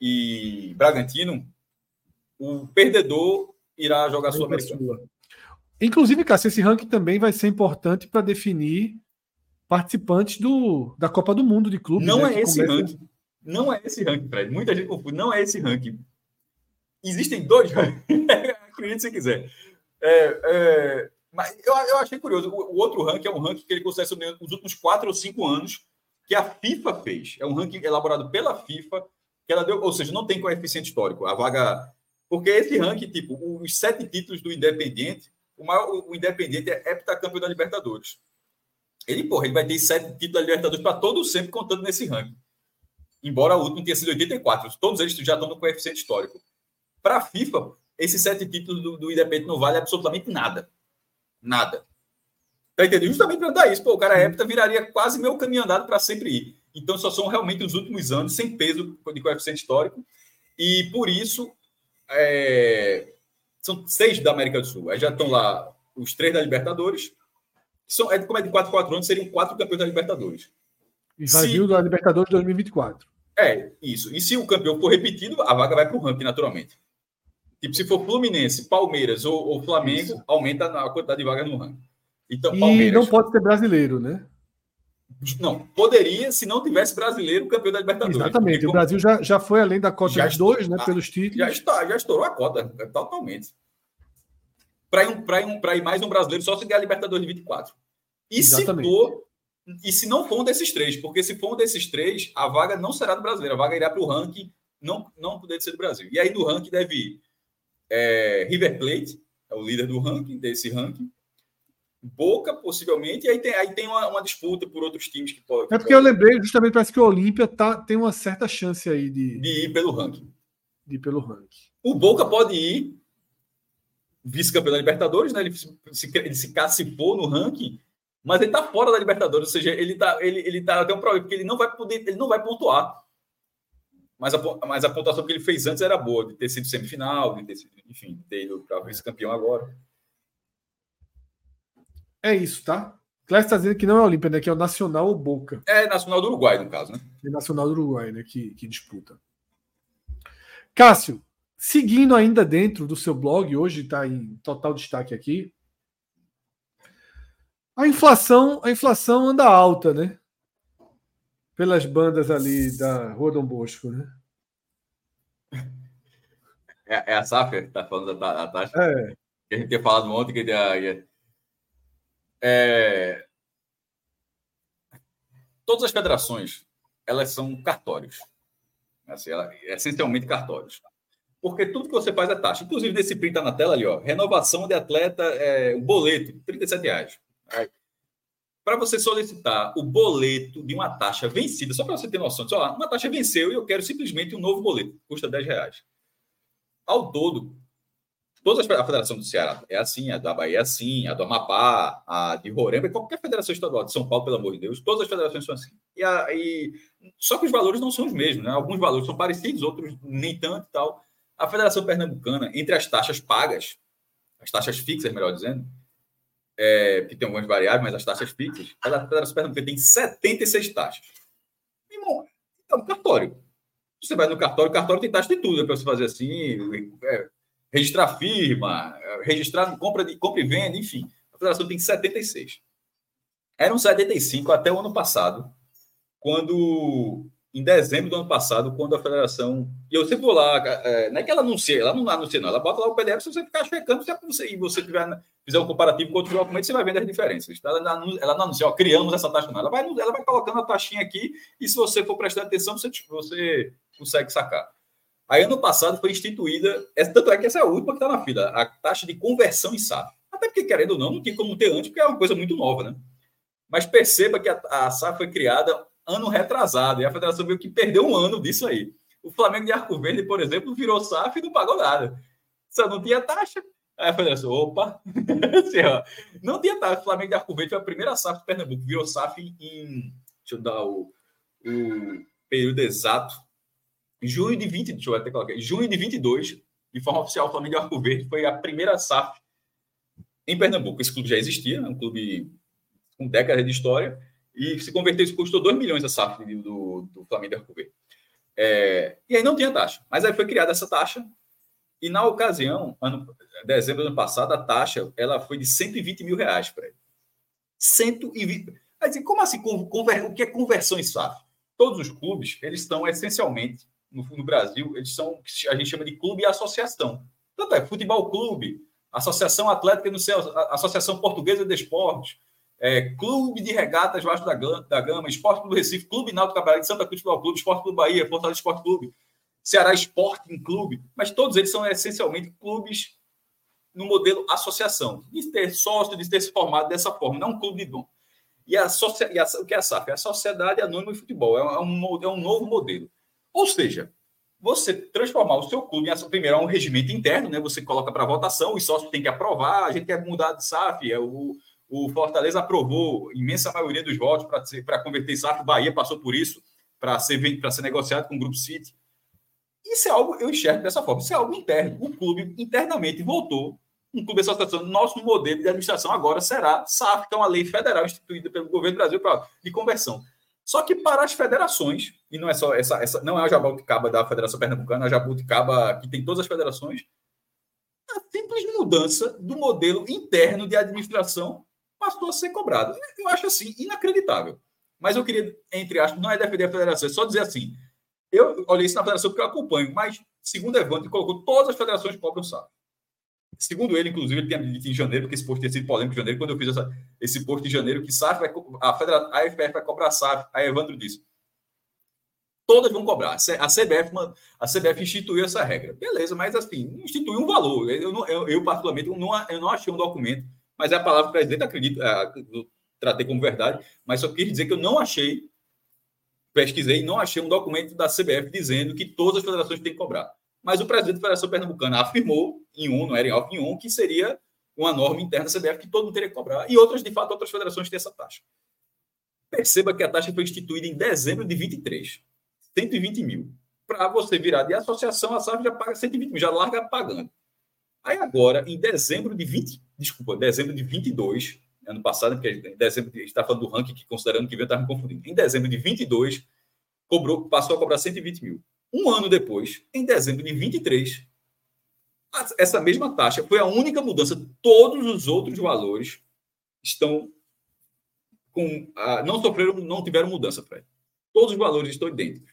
e Bragantino, o perdedor irá jogar Sul-Americana. Inclusive, Cássio, esse ranking também vai ser importante para definir participantes do, da Copa do Mundo de clubes. Não né, é esse começa... ranking. Não é esse ranking, Fred. Muita gente confunde. Não é esse ranking. Existem dois rankings. Acredite se quiser. É, é, mas eu, eu achei curioso. O, o, outro ranking é um ranking que ele consegue sobre os últimos quatro ou cinco anos que a FIFA fez. É um ranking elaborado pela FIFA, que ela deu, ou seja, não tem coeficiente histórico. A vaga. Porque esse ranking, tipo, os sete títulos do Independiente, o, maior, o Independiente é heptacampeão da Libertadores. Ele, porra, ele vai ter sete títulos da Libertadores para todo sempre contando nesse ranking. Embora o último tenha sido 84. Todos eles já estão no coeficiente histórico. Para a FIFA, esses sete títulos do, do Independente não vale absolutamente nada. Nada. Tá entendendo? Justamente para dar isso. Pô, o cara hepta viraria quase meu caminho andado para sempre ir. Então, só são realmente os últimos anos sem peso de coeficiente histórico. E por isso, é... são seis da América do Sul. Aí já estão lá os três da Libertadores. São, é, como é de 4 4 anos, seriam quatro campeões da Libertadores. E vai vir da Libertadores 2024. É, isso. E se o campeão for repetido, a vaga vai para o ranking, naturalmente. Tipo, se for Fluminense, Palmeiras ou, ou Flamengo, Isso. aumenta a quantidade de vagas no ranking. Então, Palmeiras... E não pode ser brasileiro, né? Não, poderia se não tivesse brasileiro campeão da Libertadores. Exatamente. Porque, o Brasil já, já foi além da cota já de dois, né? Pelos títulos. Já, está, já estourou a cota, totalmente. Para ir, um, ir, ir mais um brasileiro, só se ganhar a Libertadores de 24. E Exatamente. se for. E se não for um desses três, porque se for um desses três, a vaga não será do brasileiro, a vaga irá para o ranking, não, não poder ser do Brasil. E aí no ranking deve ir é, River Plate, é o líder do ranking, desse ranking. Boca, possivelmente, e aí tem, aí tem uma, uma disputa por outros times que podem. É porque eu lembrei, justamente, parece que o Olímpia tá, tem uma certa chance aí de. De ir pelo ranking. De ir pelo ranking. O Boca pode ir vice-campeão da Libertadores, né? Ele se, ele se classificou no ranking, mas ele tá fora da Libertadores, ou seja, ele tá, ele, ele tá até um problema, porque ele não vai poder, ele não vai pontuar mas a, mas a pontuação que ele fez antes era boa, de ter sido semifinal, de ter sido, enfim, de ter ido para vice-campeão agora. É isso, tá? Clécio está dizendo que não é Olímpia, né? Que é o Nacional ou Boca. É Nacional do Uruguai, no caso, né? É Nacional do Uruguai, né? Que, que disputa. Cássio, seguindo ainda dentro do seu blog, hoje está em total destaque aqui. A inflação, a inflação anda alta, né? pelas bandas ali da Rua Dom Bosco, né? É, é a SAF que está falando da, taxa? É. Que a gente tinha falado ontem que é, é, todas as federações elas são cartórios. Assim, ela, essencialmente cartórios. Porque tudo que você faz é taxa. Inclusive, nesse print tá na tela ali, ó. Renovação de atleta, é, um boleto, 37 reais. Para você solicitar o boleto de uma taxa vencida, só para você ter noção, só, uma taxa venceu e eu quero simplesmente um novo boleto, custa 10 reais. Ao todo, todas as a Federação do Ceará é assim, a da Bahia é assim, a do Amapá, a de Roraima, qualquer federação estadual de São Paulo, pelo amor de Deus, todas as federações são assim. E, a, e só que os valores não são os mesmos, né? Alguns valores são parecidos, outros nem tanto e tal. A Federação Pernambucana, entre as taxas pagas, as taxas fixas, melhor dizendo, é, que tem algumas variáveis, mas as taxas fixas, a Federação Pernambucana tem 76 taxas. Irmão, é um cartório. Você vai no cartório, o cartório tem taxa de tudo, é para você fazer assim, é, registrar firma, registrar compra, de, compra e venda, enfim. A federação tem 76. Eram 75 até o ano passado, quando em dezembro do ano passado, quando a federação. E eu sempre vou lá, é, não é que ela anuncia, ela não anuncia, não, ela bota lá o PDF, se você ficar checando, se você, e você tiver, fizer um comparativo com outros documentos, você vai vendo as diferenças. Ela, ela não anuncia, ó, criamos essa taxa, não. Ela vai, ela vai colocando a taxinha aqui, e se você for prestando atenção, você, você consegue sacar. Aí, ano passado, foi instituída, tanto é que essa é a última que está na fila, a taxa de conversão em SAF. Até porque, querendo ou não, não tinha como ter antes, porque é uma coisa muito nova, né? Mas perceba que a, a SAF foi criada ano retrasado. E a federação viu que perdeu um ano disso aí. O Flamengo de Arco Verde, por exemplo, virou SAF e não pagou nada. Só não tinha taxa. Aí a federação, opa, assim, não tinha taxa. O Flamengo de Arco Verde foi a primeira SAF de Pernambuco. Virou SAF em. Deixa eu dar o, o período exato. Junho de 20, deixa eu até colocar. Junho de 22, de forma oficial, o Flamengo de Arco Verde foi a primeira SAF em Pernambuco. Esse clube já existia, é um clube com décadas de história e se converter, isso custou 2 milhões a SAF do, do Flamengo Arco É, e aí não tinha taxa. Mas aí foi criada essa taxa. E na ocasião, ano, dezembro do ano passado, a taxa ela foi de 120 mil reais para ele. 120. Mas como assim? Conver, o que é conversão em SAF? Todos os clubes, eles estão essencialmente, no, no Brasil, eles são a gente chama de clube e associação. Tanto é futebol clube, Associação Atlética no céu, Associação Portuguesa de Esportes, é, Clube de Regatas Vasco da Gama, da Gama Esporte Clube Recife, Clube Náutico Cabaré de Santa Cruz Futebol Clube, Esporte Clube Bahia, Fortaleza Esporte Clube. Ceará Sporting Clube, mas todos eles são essencialmente clubes no modelo associação, de ter sócio, de ter se formado dessa forma, não um clube de dom. E, a, e a, o que é a SAF? É a Sociedade Anônima de Futebol, é um, é um novo modelo. Ou seja, você transformar o seu clube em primeiro é um regimento interno, né? Você coloca para votação, os sócios têm que aprovar, a gente quer mudar de SAF, é o, o Fortaleza aprovou imensa maioria dos votos para converter SAF, o Bahia passou por isso para ser, ser negociado com o Grupo City. Isso é algo, eu enxergo dessa forma, isso é algo interno. O clube internamente voltou, um clube de associação, nosso modelo de administração agora será SAF, que é uma lei federal instituída pelo governo do Brasil pra, de conversão. Só que para as federações, e não é só essa, essa não é a Jabuticaba da Federação Pernambucana, é a Jabuticaba que tem todas as federações, a simples mudança do modelo interno de administração passou a ser cobrado. Eu acho assim inacreditável. Mas eu queria, entre aspas, não é defender a federação, é só dizer assim, eu olhei isso na federação porque eu acompanho, mas, segundo Evandro, colocou todas as federações cobram saco. Segundo ele, inclusive, ele tinha dito em janeiro, porque esse post tinha sido polêmico em janeiro, quando eu fiz essa, esse post em janeiro, que SAF vai, a, federa, a FPF vai cobrar SAF. Aí Evandro disse: todas vão cobrar. A CBF, a CBF instituiu essa regra. Beleza, mas assim, instituiu um valor. Eu, eu, eu particularmente, eu não, eu não achei um documento, mas é a palavra do presidente, acredito, é, tratei como verdade, mas só queria dizer que eu não achei pesquisei não achei um documento da CBF dizendo que todas as federações têm que cobrar. Mas o presidente da Federação Pernambucana afirmou, em um, não era em off, em um, que seria uma norma interna da CBF que todo mundo teria que cobrar. E outras, de fato, outras federações têm essa taxa. Perceba que a taxa foi instituída em dezembro de 23. 120 mil. Para você virar de associação, a SAF já paga 120 mil, já larga pagando. Aí agora, em dezembro de 20, desculpa, dezembro de 22, ano passado, porque em dezembro, a gente está falando do ranking, que considerando que veio, estava me confundindo. Em dezembro de 22, cobrou, passou a cobrar 120 mil. Um ano depois, em dezembro de 23, essa mesma taxa foi a única mudança. Todos os outros valores estão com. não sofreram, não tiveram mudança, Fred. Todos os valores estão idênticos.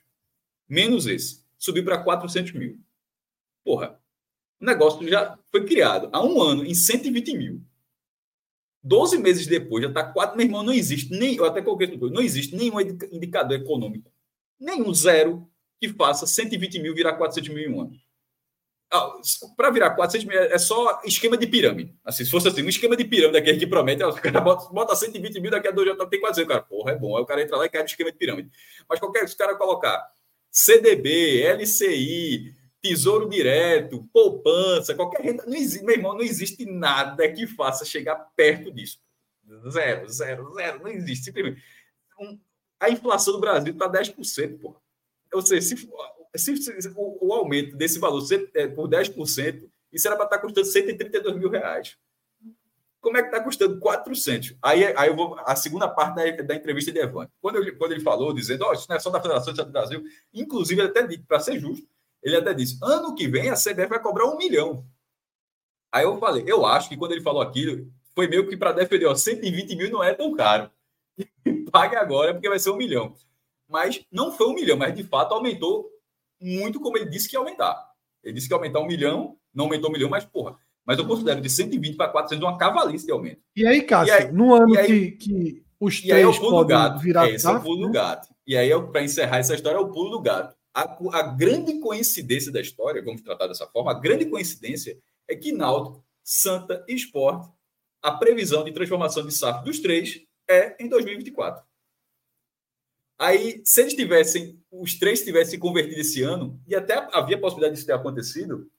Menos esse. Subiu para 400 mil. Porra, o negócio já foi criado há um ano em 120 mil. 12 meses depois, já está quatro. Meu irmão, não existe nem. Eu até coloquei isso não existe nenhum indicador econômico, nenhum zero que faça 120 mil virar 400 mil em um ano. Ah, Para virar 400 mil é só esquema de pirâmide. Assim, se fosse assim, um esquema de pirâmide daquele que promete, o cara bota, bota 120 mil, daqui a dois já tem 400. O cara, porra, é bom. Aí o cara entra lá e cai no esquema de pirâmide. Mas qualquer se o cara colocar CDB, LCI, tesouro direto, poupança, qualquer renda. Não existe, meu irmão, não existe nada que faça chegar perto disso. Zero, zero, zero. Não existe. Simplesmente. A inflação do Brasil está 10%, pô. Ou seja, se, se, se o, o, aumento desse valor ser, é, por 10%, isso era para estar tá custando 132 mil reais. Como é que está custando 400? Aí, aí eu vou. A segunda parte da, da entrevista de Evandro. Quando, quando ele falou, dizendo, oh, isso não é só da Federação do Brasil, inclusive, até disse, para ser justo, ele até disse: ano que vem a CBF vai cobrar um milhão. Aí eu falei: eu acho que quando ele falou aquilo, foi meio que para defender: ó, 120 mil não é tão caro. Pague agora, porque vai ser um milhão. Mas não foi um milhão, mas de fato aumentou muito como ele disse que ia aumentar. Ele disse que ia aumentar um milhão, não aumentou um milhão, mas porra. Mas eu considero de 120 para 400 uma cavalice de aumento. E aí, Cássio, e aí, no ano aí, que, que os três é o podem gato. virar é, esse é o pulo né? do gato. E aí, para encerrar essa história, é o pulo do gato a, a, grande coincidência da história, vamos tratar dessa forma, a grande coincidência é que Náutico, Santa e Sport, a previsão de transformação de SAF dos três é em 2024. Aí, se eles tivessem, os três tivessem convertido esse ano, e até havia possibilidade disso ter acontecido,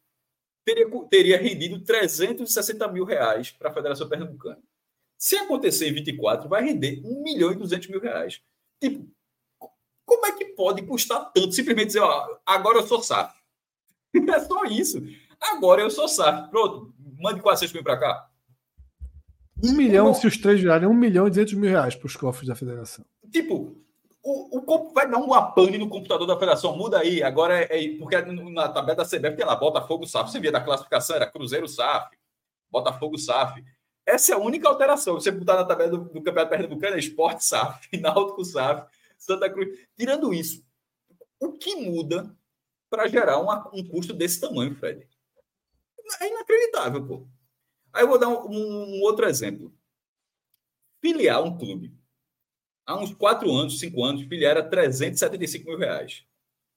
teria, teria rendido 360 mil reais para a Federação Pernambucana. Se acontecer em 24, vai render 1 milhão e 200 mil reais. Tipo, como é que pode custar tanto? Simplesmente dizer, ó, agora eu sou SAF. É só isso. Agora eu sou SAF. Pronto, mande 400 mil para cá. Um milhão, se os três virarem, um milhão e 200 mil reais para os cofres da federação. Tipo, o, o vai dar uma pane no computador da federação, muda aí. Agora é, é porque na tabela da CBF tem lá Botafogo SAF. Você via da classificação, era Cruzeiro SAF, Botafogo SAF. Essa é a única alteração. Você botar na tabela do, do Campeonato Pernambucano é Esporte SAF, Náutico SAF. Santa Cruz. Tirando isso, o que muda para gerar uma, um custo desse tamanho, Fred? É inacreditável, pô. Aí eu vou dar um, um, outro exemplo. Filiar um clube. Há uns quatro anos, cinco anos, filiar era 375 mil reais.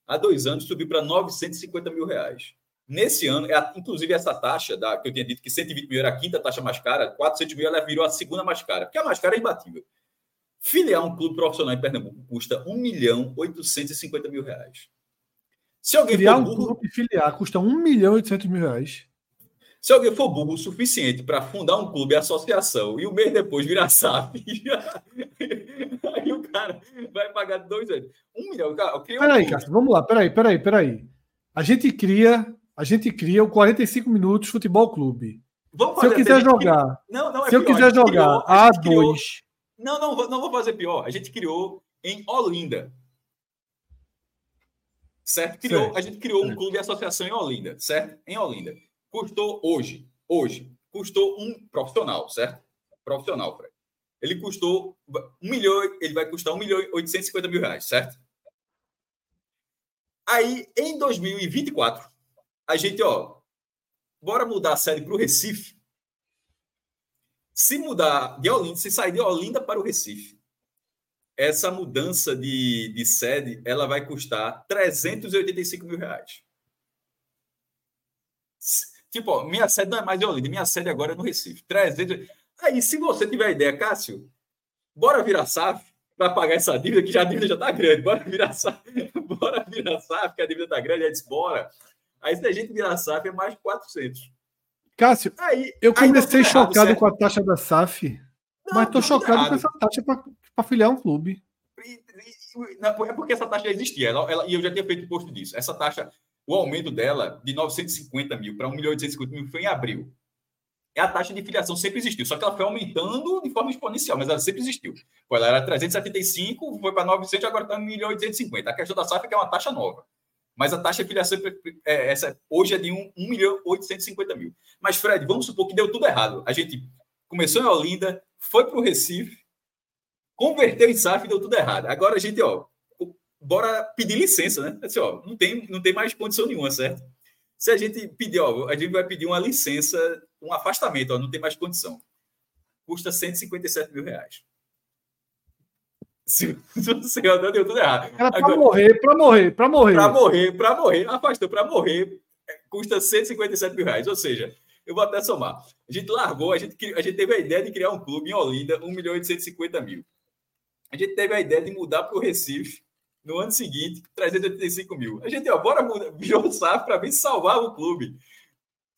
há dois anos subiu para 950 mil reais. Nesse ano, é inclusive essa taxa, da, que eu tinha dito que 120 mil era a quinta taxa mais cara, 400 mil ela virou a segunda mais cara, porque a mais cara é imbatível. Filiar um clube profissional em Pernambuco custa 1 milhão 850 mil reais. Se alguém for burro, um clube filiar custa 1 milhão 800 mil reais. Se alguém for burro o suficiente para fundar um clube, associação, e um mês depois virar SAF, aí o cara vai pagar dois anos. Um milhão. Cara, peraí, um Cássio, vamos lá, peraí, peraí, peraí. A gente cria, a gente cria o 45 minutos futebol clube. Vamos se eu quiser jogar, não, não é se pior, eu quiser jogar a A2. Criou... Não, não, não vou fazer pior. A gente criou em Olinda. Certo? Criou, certo. A gente criou um clube de associação em Olinda, certo? Em Olinda custou hoje, hoje, custou um profissional, certo? Profissional, Fred. Ele custou um milhão, ele vai custar um milhão e 850 mil reais, certo? Aí, em 2024, a gente, ó, bora mudar a sede para o Recife. Se mudar de Olinda, se sair de Olinda para o Recife, essa mudança de, de sede, ela vai custar 385 mil reais. Tipo, minha sede não é mais de Olinda, minha sede agora é no Recife. 300. Aí, se você tiver ideia, Cássio, bora virar SAF para pagar essa dívida, que já a dívida já está grande. Bora virar SAF, bora virar SAF, que a dívida está grande. Aí disse, bora. Aí, se a gente virar SAF, é mais de 400. Cássio, aí, eu comecei aí chocado errado, com a taxa da SAF, não, mas estou chocado errado. com essa taxa para filiar um clube. É porque essa taxa já existia, ela, ela, e eu já tinha feito posto disso. Essa taxa o aumento dela de 950 mil para 1 milhão e 850 mil foi em abril. É a taxa de filiação sempre existiu, só que ela foi aumentando de forma exponencial, mas ela sempre existiu. Ela era 375, foi para 900, agora está 1 milhão e 850. A questão da SAF é que é uma taxa nova. Mas a taxa de filiação é, essa, hoje é de 1, 1 milhão e 850 mil. Mas, Fred, vamos supor que deu tudo errado. A gente começou em Olinda, foi para o Recife, converteu em SAF e deu tudo errado. Agora a gente, ó, bora pedir licença, né? Assim, ó, não tem, não tem mais condição nenhuma, certo? Se a gente pedir, ó, a gente vai pedir uma licença, um afastamento, ó, não tem mais condição. Custa 157 mil reais. Se, se você deu tudo errado. Era para morrer, para morrer, para morrer. Para morrer, para morrer, afastou, para morrer, custa 157 mil reais. Ou seja, eu vou até somar. A gente largou, a gente, a gente teve a ideia de criar um clube em Olinda, 1 milhão e 850 mil. A gente teve a ideia de mudar para o Recife, no ano seguinte, 385 mil. A gente, ó, bora virou SAF para vir salvar o clube.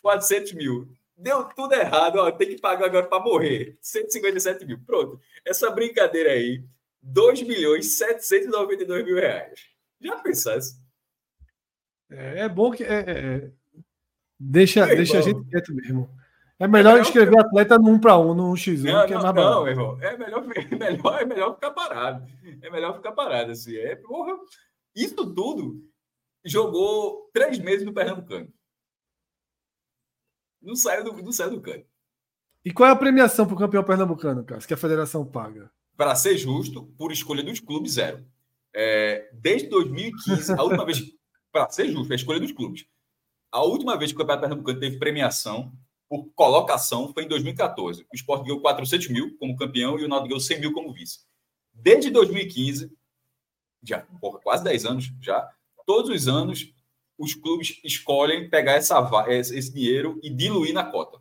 400 mil. Deu tudo errado, ó, tem que pagar agora para morrer. 157 mil. Pronto. Essa brincadeira aí, 2 milhões 792 mil reais. Já pensasse? É, é bom que. É, é, é. deixa deixa a gente quieto mesmo. É melhor, é escrever atleta no 1 para 1, no 1x1, não, que é mais barato. Não, irmão. É melhor, é, melhor, é melhor ficar parado. É melhor ficar parado. Assim. É, porra, isso tudo jogou três meses no Pernambucano. Não saiu do, não saiu do cano. E qual é a premiação para o campeão pernambucano, Cássio, que a federação paga? Para ser justo, por escolha dos clubes, zero. É, desde 2015, a última vez. Para ser justo, a escolha dos clubes. A última vez que o Campeonato Pernambucano teve premiação por colocação foi em 2014. O Sport ganhou 400 mil como campeão e o Náutico ganhou 100 mil como vice. Desde 2015, já porra, quase 10 anos já, todos os anos os clubes escolhem pegar essa, esse dinheiro e diluir na cota.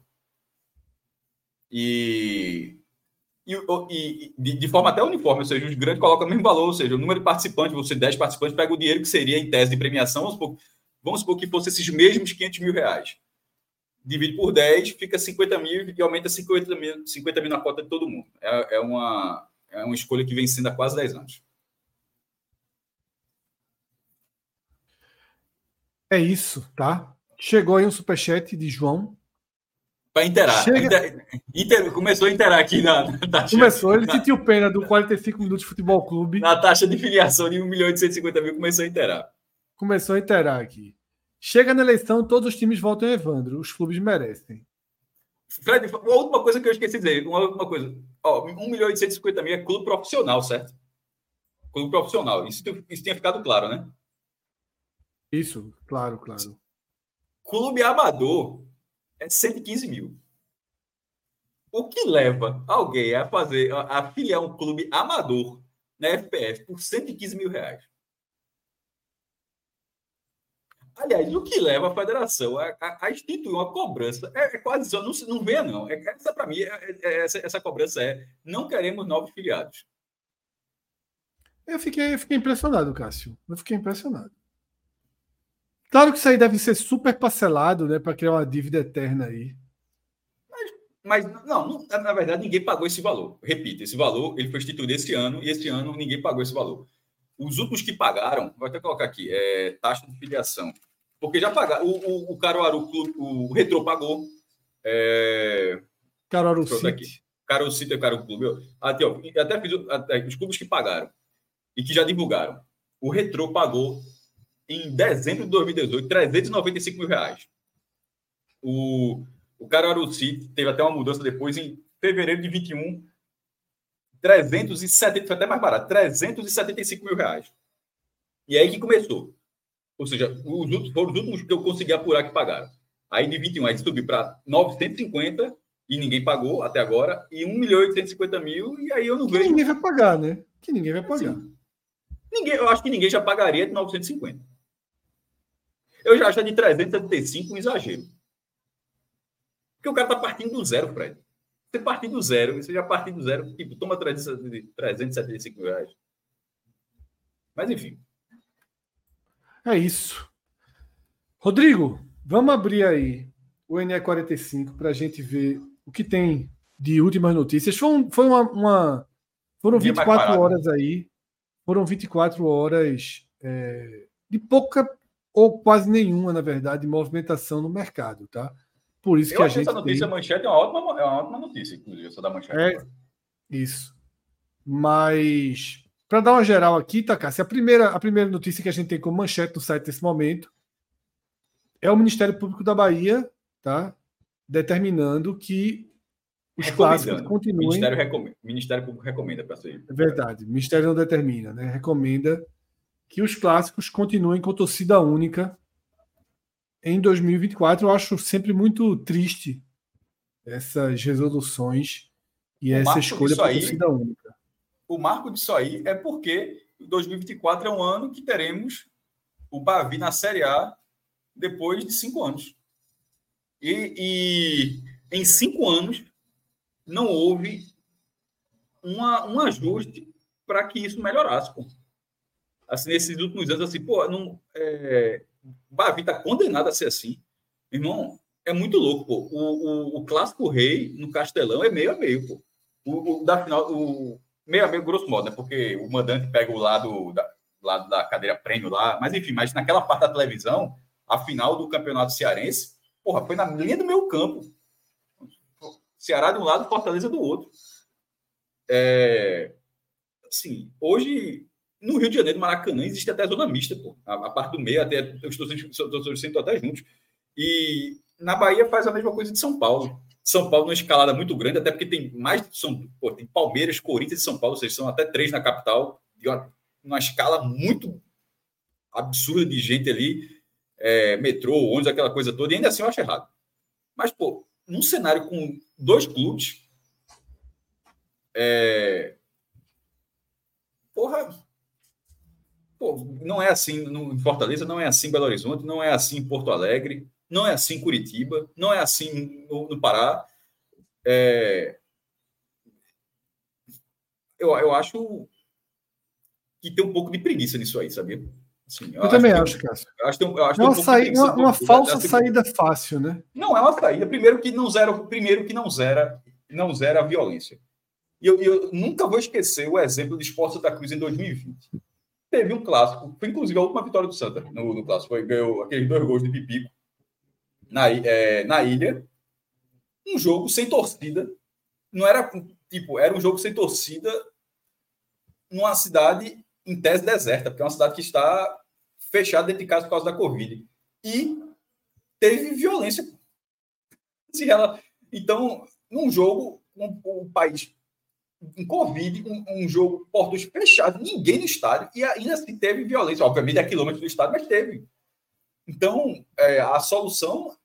E, e, e de, de, forma até uniforme, ou seja, os grandes colocam o mesmo valor, ou seja, o número de participantes, você 10 participantes, pega o dinheiro que seria em tese de premiação, vamos supor, vamos supor que fosse esses mesmos 500 mil reais divide por 10, fica 50 mil e aumenta 50 mil, 50 mil na cota de todo mundo. É, é, uma, é uma escolha que vem sendo há quase 10 anos. É isso, tá? Chegou aí um superchat de João. Para interar. Chega... Inter... Começou a interar aqui na, na taxa. Começou, ele sentiu pena do 45 minutos de futebol clube. Na taxa de filiação de 1 milhão e 150 mil, começou a interar. Começou a interar aqui. Chega na eleição, todos os times votam em Evandro. Os clubes merecem. Fred, uma última coisa que eu esqueci de dizer. Uma última coisa. Ó, 1 milhão e 150 mil é clube profissional, certo? Clube profissional. Isso, isso tinha ficado claro, né? Isso, claro, claro. Clube amador é 115 mil. O que leva alguém a fazer, a, filiar um clube amador na FPF por 115 mil reais? Aliás, o que leva a federação a, a, a instituir uma cobrança é, é quase não, não venha, não. É, essa, para mim, é, é, é, essa, essa cobrança é: não queremos novos filiados. Eu fiquei, eu fiquei impressionado, Cássio. Eu fiquei impressionado. Claro que isso aí deve ser super parcelado, né, para criar uma dívida eterna aí. Mas, não, não, na verdade, ninguém pagou esse valor. Repito, esse valor ele foi instituído esse ano e esse ano ninguém pagou esse valor. Os últimos que pagaram, vou até colocar aqui, é taxa de filiação. Porque já pagaram. O, o, o Caruaru Clube, o Retro pagou. É... Caruaru City. Caruaru City é o Caruaru Clube. Até, ó, até fiz até, os clubes que pagaram e que já divulgaram. O Retro pagou em dezembro de 2018 395 mil reais. O o Caruaru City teve até uma mudança depois em fevereiro de 21, 370, foi até mais barato, 375 mil reais. E aí que começou. Ou seja, os outros, foram os últimos que eu consegui apurar que pagaram. Aí de 21, aí subiu para 950 e ninguém pagou até agora, e 1 milhão e 850 mil, e aí eu não que vejo. ninguém vai pagar, né? Que ninguém vai pagar. Sim. Ninguém, eu acho que ninguém já pagaria de 950. Eu já acho de 375 um exagero. Porque o cara está partindo do zero, Fred. Você partir do zero, você já partir do zero, tipo, toma 375 mil reais. Mas enfim. É isso. Rodrigo, vamos abrir aí o NE45 para a gente ver o que tem de últimas notícias. Foi, um, foi uma, uma, Foram 24 horas aí. Foram 24 horas é, de pouca ou quase nenhuma, na verdade, movimentação no mercado, tá? Por isso eu que a gente. Essa notícia tem... manchete é uma ótima, é uma ótima notícia, inclusive, essa da manchete. É, isso. Mas, para dar uma geral aqui, tá, a primeira, a primeira notícia que a gente tem como manchete no site nesse momento é o Ministério Público da Bahia, tá? Determinando que os clássicos continuem. O Ministério, recomenda, Ministério Público recomenda para ser. É verdade. O Ministério não determina, né? Recomenda que os clássicos continuem com torcida única em 2024. Eu acho sempre muito triste essas resoluções e o essa escolha para torcida única. O marco disso aí é porque 2024 é um ano que teremos o Bavi na Série A depois de cinco anos. E, e em cinco anos não houve uma, um ajuste para que isso melhorasse. Pô. Assim, nesses últimos anos, assim, pô, não, é, Bavi está condenado a ser assim. Irmão, é muito louco, pô. O, o, o, clássico rei no Castelão é meio a meio, pô. O, o da final, o meio a meio, grosso modo, né? Porque o mandante pega o lado da, lado da cadeira prêmio lá. Mas enfim, mas naquela parte da televisão, a final do campeonato cearense, porra, foi na linha do meu campo. Ceará de um lado, Fortaleza do outro. É, assim, hoje no Rio de Janeiro, Maracanã, existe até zona mista, pô. A, a parte do meio, até os torcedores sentam até juntos. E na Bahia faz a mesma coisa de São Paulo. São Paulo numa escalada muito grande, até porque tem mais. São, pô, tem Palmeiras, Corinthians e São Paulo, vocês são até três na capital, uma, uma escala muito absurda de gente ali, é, metrô, ônibus, aquela coisa toda, e ainda assim eu acho errado. Mas, pô, num cenário com dois clubes, é, porra, Pô, não é assim no, em Fortaleza, não é assim em Belo Horizonte, não é assim em Porto Alegre, não é assim em Curitiba, não é assim no, no Pará. É... Eu, eu acho que tem um pouco de preguiça nisso aí, sabia? Assim, eu, eu também acho, Cássio. Acho, eu acho uma, um saída, uma, uma falsa saída fácil, né? Não é uma saída. Primeiro que não zera, primeiro que não zera, não zera a violência. E eu, eu nunca vou esquecer o exemplo de Esporte da Cruz em 2020 teve um clássico, foi inclusive a última vitória do Santa no, no clássico, foi, ganhou aqueles dois gols de Pipico na, é, na ilha. Um jogo sem torcida. Não era tipo, era um jogo sem torcida numa cidade em tese deserta, porque é uma cidade que está fechada dentro de casa por causa da Covid. E teve violência. Então, num jogo, um, um país em Covid, um, um, jogo portos fechados, ninguém no estádio, e ainda assim teve violência. Obviamente é quilômetros do estádio, mas teve. Então, é, a solução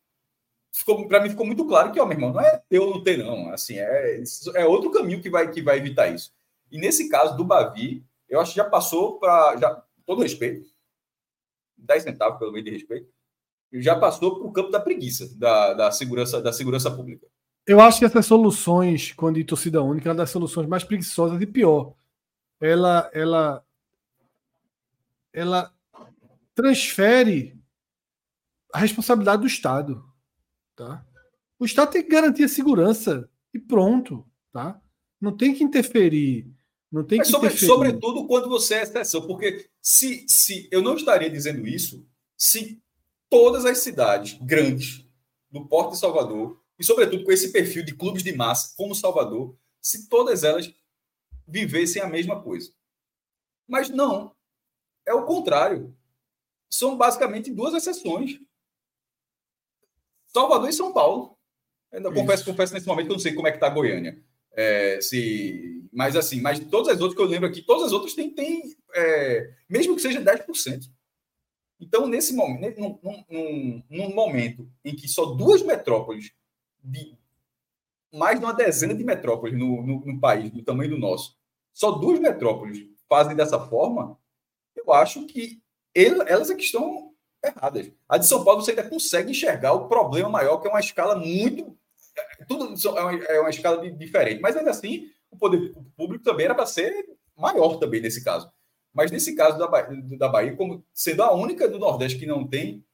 para mim ficou muito claro que, ó, meu irmão, não é ou não ter, não. Assim, é, é outro caminho que vai, que vai evitar isso. E nesse caso do Bavi, eu acho que já passou para. Já, todo respeito, 10 centavos pelo meio de respeito, já passou para o campo da preguiça, da, da, segurança, da segurança pública. Eu acho que essas soluções, quando de torcida única, é uma das soluções mais preguiçosas e pior. Ela, ela, ela transfere a responsabilidade do Estado. Tá? O Estado tem que garantir a segurança e pronto. Tá? Não tem que interferir. Não tem Mas que sobre, interferir. Sobretudo quando você é exceção, porque se, se eu não estaria dizendo isso se todas as cidades grandes do Porto de Salvador, e sobretudo com esse perfil de clubes de massa como Salvador, se todas elas vivessem a mesma coisa. Mas não, é o contrário. São basicamente duas exceções. Salvador e São Paulo. Ainda confesso, confesso nesse momento que eu não sei como é que está Goiânia. É, se, mas assim, mas todas as outras que eu lembro aqui, todas as outras têm, têm é, mesmo que seja 10%. Então, nesse momento, num, num, num, momento em que só duas metrópoles, de mais de uma dezena de metrópoles no, no, no país, do tamanho do nosso, só duas metrópoles fazem dessa forma, eu acho que elas é que estão erradas. A de São Paulo você ainda consegue enxergar o problema maior, que é uma escala muito. Tudo é uma, é uma escala diferente. Mas ainda assim, o poder público também era para ser maior também nesse caso. Mas nesse caso da da Bahia como sendo a única do Nordeste que não tem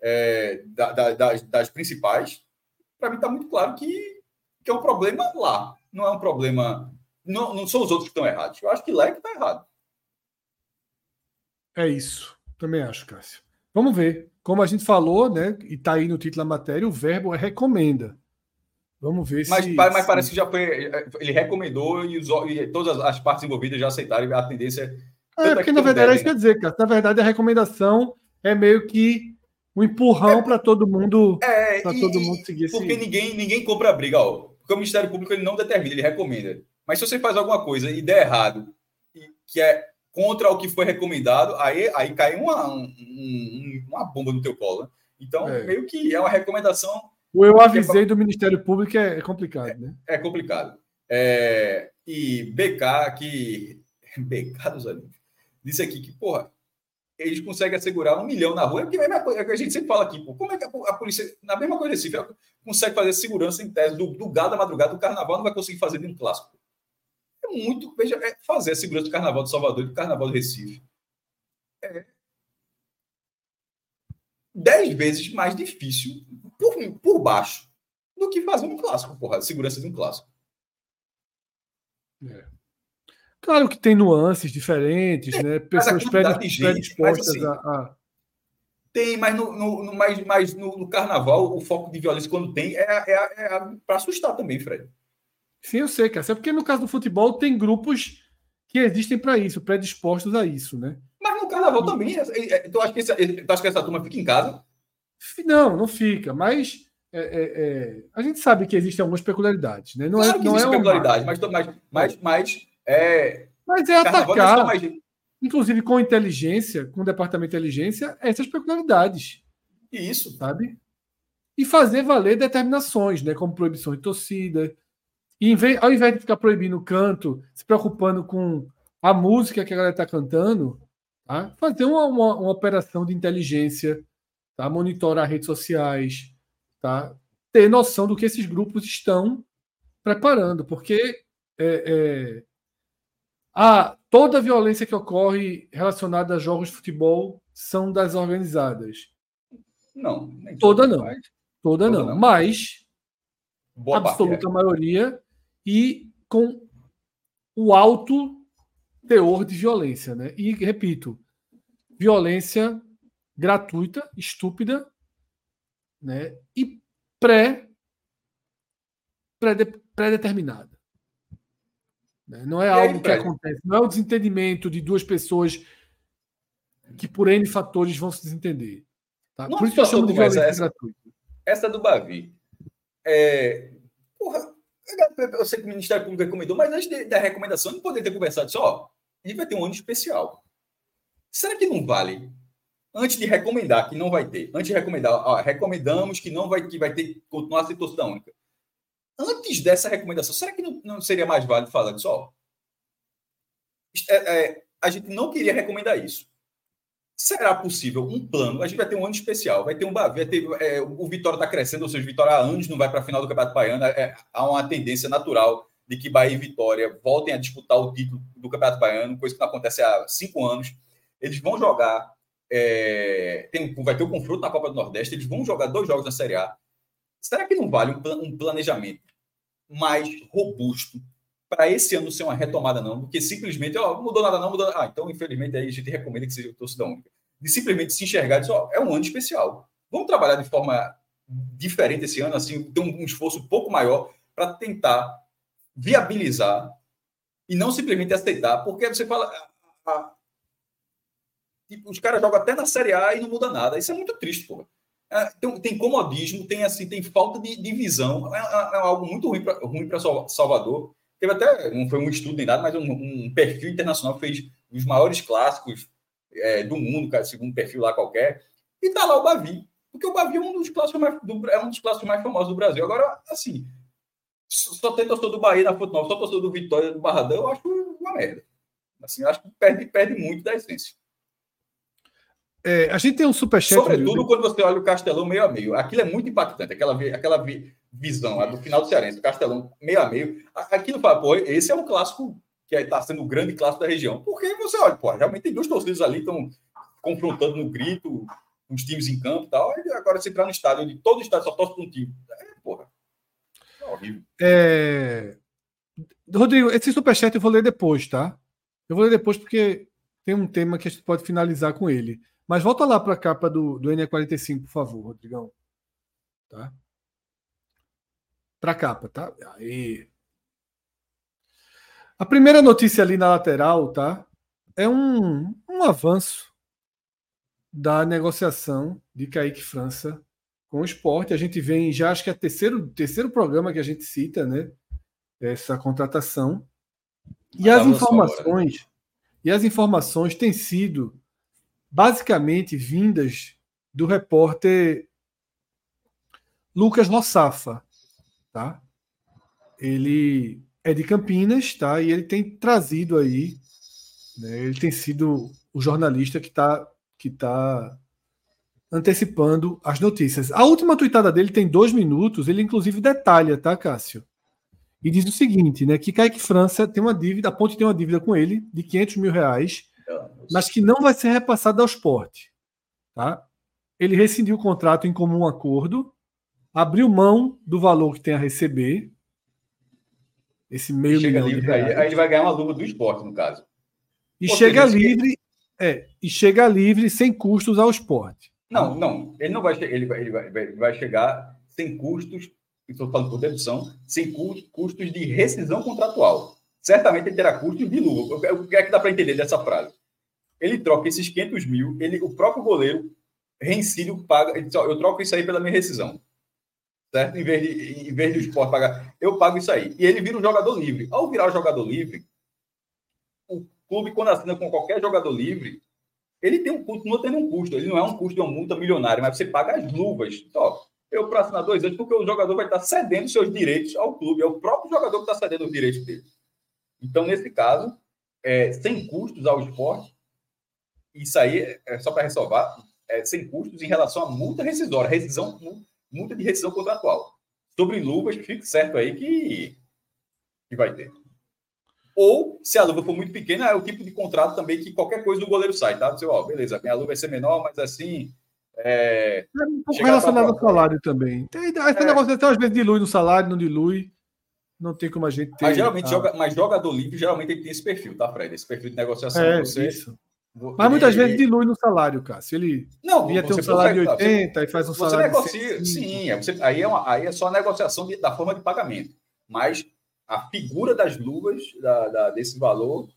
é, da, da, das, das, principais, para mim está muito claro que, que é um problema lá. Não é um problema. Não, não são os outros que estão errados. Eu acho que lá é que está errado. É isso. Também acho, Cássio. Vamos ver. Como a gente falou, né? E está aí no título da matéria, o verbo é recomenda. Vamos ver mas, se. Mas parece que já foi. Ele recomendou e, os, e todas as partes envolvidas já aceitaram a tendência é, porque na verdade é isso que quer dizer, cara. Na verdade, a recomendação é meio que um empurrão é, para todo mundo é, para todo mundo seguir Porque esse... ninguém, ninguém compra a briga, ó. Porque o Ministério Público ele não determina, ele recomenda. Mas se você faz alguma coisa e der errado, que é contra o que foi recomendado, aí, aí cai uma, um, uma bomba no teu colo. Né? Então, é. meio que é uma recomendação. O eu avisei é... do Ministério Público é, é complicado, né? É, complicado. É, e BK, que. BK dos alunos disse aqui que, porra, eles conseguem assegurar um milhão na rua, é, é que a gente sempre fala aqui, pô, como é que a, polícia, na mesma coisa Recife, consegue fazer segurança em tese do, do gado da madrugada, do carnaval não vai conseguir fazer de um clássico. É muito, veja, é fazer a segurança do carnaval de Salvador e do carnaval do Recife. É dez vezes mais difícil por, por baixo do que fazer um clássico, porra, a segurança de um clássico. É. Claro que tem nuances diferentes, é, né? Pessoas predispostas assim, a, a, Tem, mas no, no, no mas, mas no, no, carnaval, o foco de violência, quando tem, é, é, é para assustar também, Fred. Sim, eu sei, cara. É porque no caso do futebol tem grupos que existem para isso, predispostos a isso, né? Mas no carnaval também. É, é, tu acha que, tu acha que essa turma fica em casa? Não, não fica, mas. É, é, é, a gente sabe que existem algumas peculiaridades, né? Não claro é, não é peculiaridade, mas, mas, mas, mas é, Mas é atacar, mais... inclusive com inteligência, com o departamento de inteligência, essas peculiaridades. Isso. Sabe? E fazer valer determinações, né? Como proibição de torcida. E vez, ao invés de ficar proibindo o canto, se preocupando com a música que a galera está cantando, tá? fazer uma, uma, uma, operação de inteligência, tá? monitorar redes sociais, tá? ter noção do que esses grupos estão preparando, porque é, é, ah, toda violência que ocorre relacionada a jogos de futebol são das organizadas. Não. Toda não. Toda, toda não. não. Mas Boa absoluta parte, é. maioria e com o alto teor de violência, né? E repito, violência gratuita, estúpida, né? E pré pré-determinada. Né? Não é e algo aí, que acontece, não é o desentendimento de duas pessoas que por N fatores vão se desentender. Tá? Por isso que eu chamo de violência essa, gratuita. Essa do Bavi. É, porra, eu sei que o Ministério Público recomendou, mas antes de, da recomendação, não poderia ter conversado só. A gente vai ter um ano especial. Será que não vale? Antes de recomendar que não vai ter, antes de recomendar, ó, recomendamos que não vai que vai ter continuar a ser torcida única antes dessa recomendação, será que não, não seria mais válido falar disso? É, é, a gente não queria recomendar isso. será possível um plano? A gente vai ter um ano especial, vai ter um vai ter, é, o Vitória está crescendo, ou seja, o Vitória há anos não vai para a final do Campeonato Baiano. É, há uma tendência natural de que Bahia e Vitória voltem a disputar o título do Campeonato Baiano, coisa que não acontece há cinco anos. Eles vão jogar, é, tem, vai ter o um confronto na Copa do Nordeste, eles vão jogar dois jogos na Série A. Será que não vale um, um planejamento mais robusto para esse ano ser uma retomada, não, porque simplesmente, ó, mudou nada, não mudou. Ah, então, infelizmente, aí a gente recomenda que seja torcida única. De simplesmente se enxergar e dizer, ó, é um ano especial. Vamos trabalhar de forma diferente esse ano, assim, ter um, esforço um pouco maior para tentar viabilizar e não simplesmente aceitar, porque você fala. A, a, tipo, os caras jogam até na Série A e não muda nada. Isso é muito triste, pô. É, tem, comodismo, tem assim, tem falta de, de visão. É, é, é algo muito ruim para ruim Salvador. Teve até, não foi um estudo nem nada, mas um, um perfil internacional que fez os maiores clássicos é, do mundo, segundo um perfil lá qualquer, e tá lá o Bavi. Porque o Bavi é um dos clássicos mais, do, é um dos clássicos mais famosos do Brasil. Agora, assim, só tem torcedor do Bahia na futebol, só torcedor do Vitória do Barradão, eu acho uma merda. Assim, acho que perde, perde muito da essência. É, a gente tem um superchat. Sobretudo quando você olha o Castelão meio a meio. Aquilo é muito impactante, aquela, aquela visão do final do Cearense, o Castelão meio a meio. Aquilo fala, pô, esse é um clássico que está sendo o grande clássico da região. Porque você olha, pô, realmente tem duas torcidas ali estão confrontando no grito, os times em campo e tal. E agora você entrar no estádio, onde todo estádio só torce para um time. É, porra. É horrível. É... Rodrigo, esse superchat eu vou ler depois, tá? Eu vou ler depois porque tem um tema que a gente pode finalizar com ele. Mas volta lá para a capa do, do NE45, por favor, Rodrigão. Tá? Para a capa, tá? Aí. A primeira notícia ali na lateral, tá? É um, um avanço da negociação de Kaique França com o esporte. A gente vem, já acho que é o terceiro, terceiro programa que a gente cita, né? Essa contratação. E as informações, e as informações têm sido basicamente vindas do repórter Lucas Rossafa, tá? Ele é de Campinas, tá? E ele tem trazido aí, né? ele tem sido o jornalista que está que tá antecipando as notícias. A última tweetada dele tem dois minutos, ele inclusive detalha, tá, Cássio? E diz o seguinte, né? Que Kaique França tem uma dívida, a Ponte tem uma dívida com ele de 500 mil reais mas que não vai ser repassado ao esporte. Tá? Ele rescindiu o contrato em comum acordo, abriu mão do valor que tem a receber, esse meio chega milhão livre, aí, aí, ele vai ganhar uma luva do esporte, no caso. E Ou chega seja, livre, é, e chega livre sem custos ao esporte. Não, não, ele não vai, ele vai, ele vai, ele vai chegar sem custos, estou falando por dedução, sem custos de rescisão contratual. Certamente ele terá custos de luva. O que é que dá para entender dessa frase? Ele troca esses 500 mil, ele, o próprio goleiro, Rencílio, paga, ele diz, ó, eu troco isso aí pela minha rescisão. Certo? Em vez, de, em vez do esporte pagar, eu pago isso aí. E ele vira um jogador livre. Ao virar um jogador livre, o clube, quando assina com qualquer jogador livre, ele tem um custo, não tem um custo, ele não é um custo de uma multa milionária, mas você paga as luvas. Então, eu para assinar dois anos, porque o jogador vai estar cedendo seus direitos ao clube, é o próprio jogador que está cedendo os direitos dele. Então, nesse caso, é, sem custos ao esporte, isso aí, é só para ressalvar, é sem custos em relação à multa rescisória, rescisão, multa de rescisão contratual. Sobre luvas, fique certo aí que, que vai ter. Ou, se a luva for muito pequena, é o tipo de contrato também que qualquer coisa do goleiro sai, tá? Você, ó, beleza, minha luva vai ser menor, mas assim. É, é um pouco relacionado ao salário também. Tem, esse é. negócio até às vezes dilui no salário, não dilui. Não tem como a gente ter. Mas geralmente, a... joga, mas jogador livre, geralmente ele tem esse perfil, tá, Fred? Esse perfil de negociação. É, você, isso. Mas muitas vezes dilui no salário, Cássio. Ele não, ia ter um salário de 80 você, e faz um você salário negocia, de Sim, é, você, aí, é uma, aí é só a negociação de, da forma de pagamento. Mas a figura das luvas da, da, desse valor,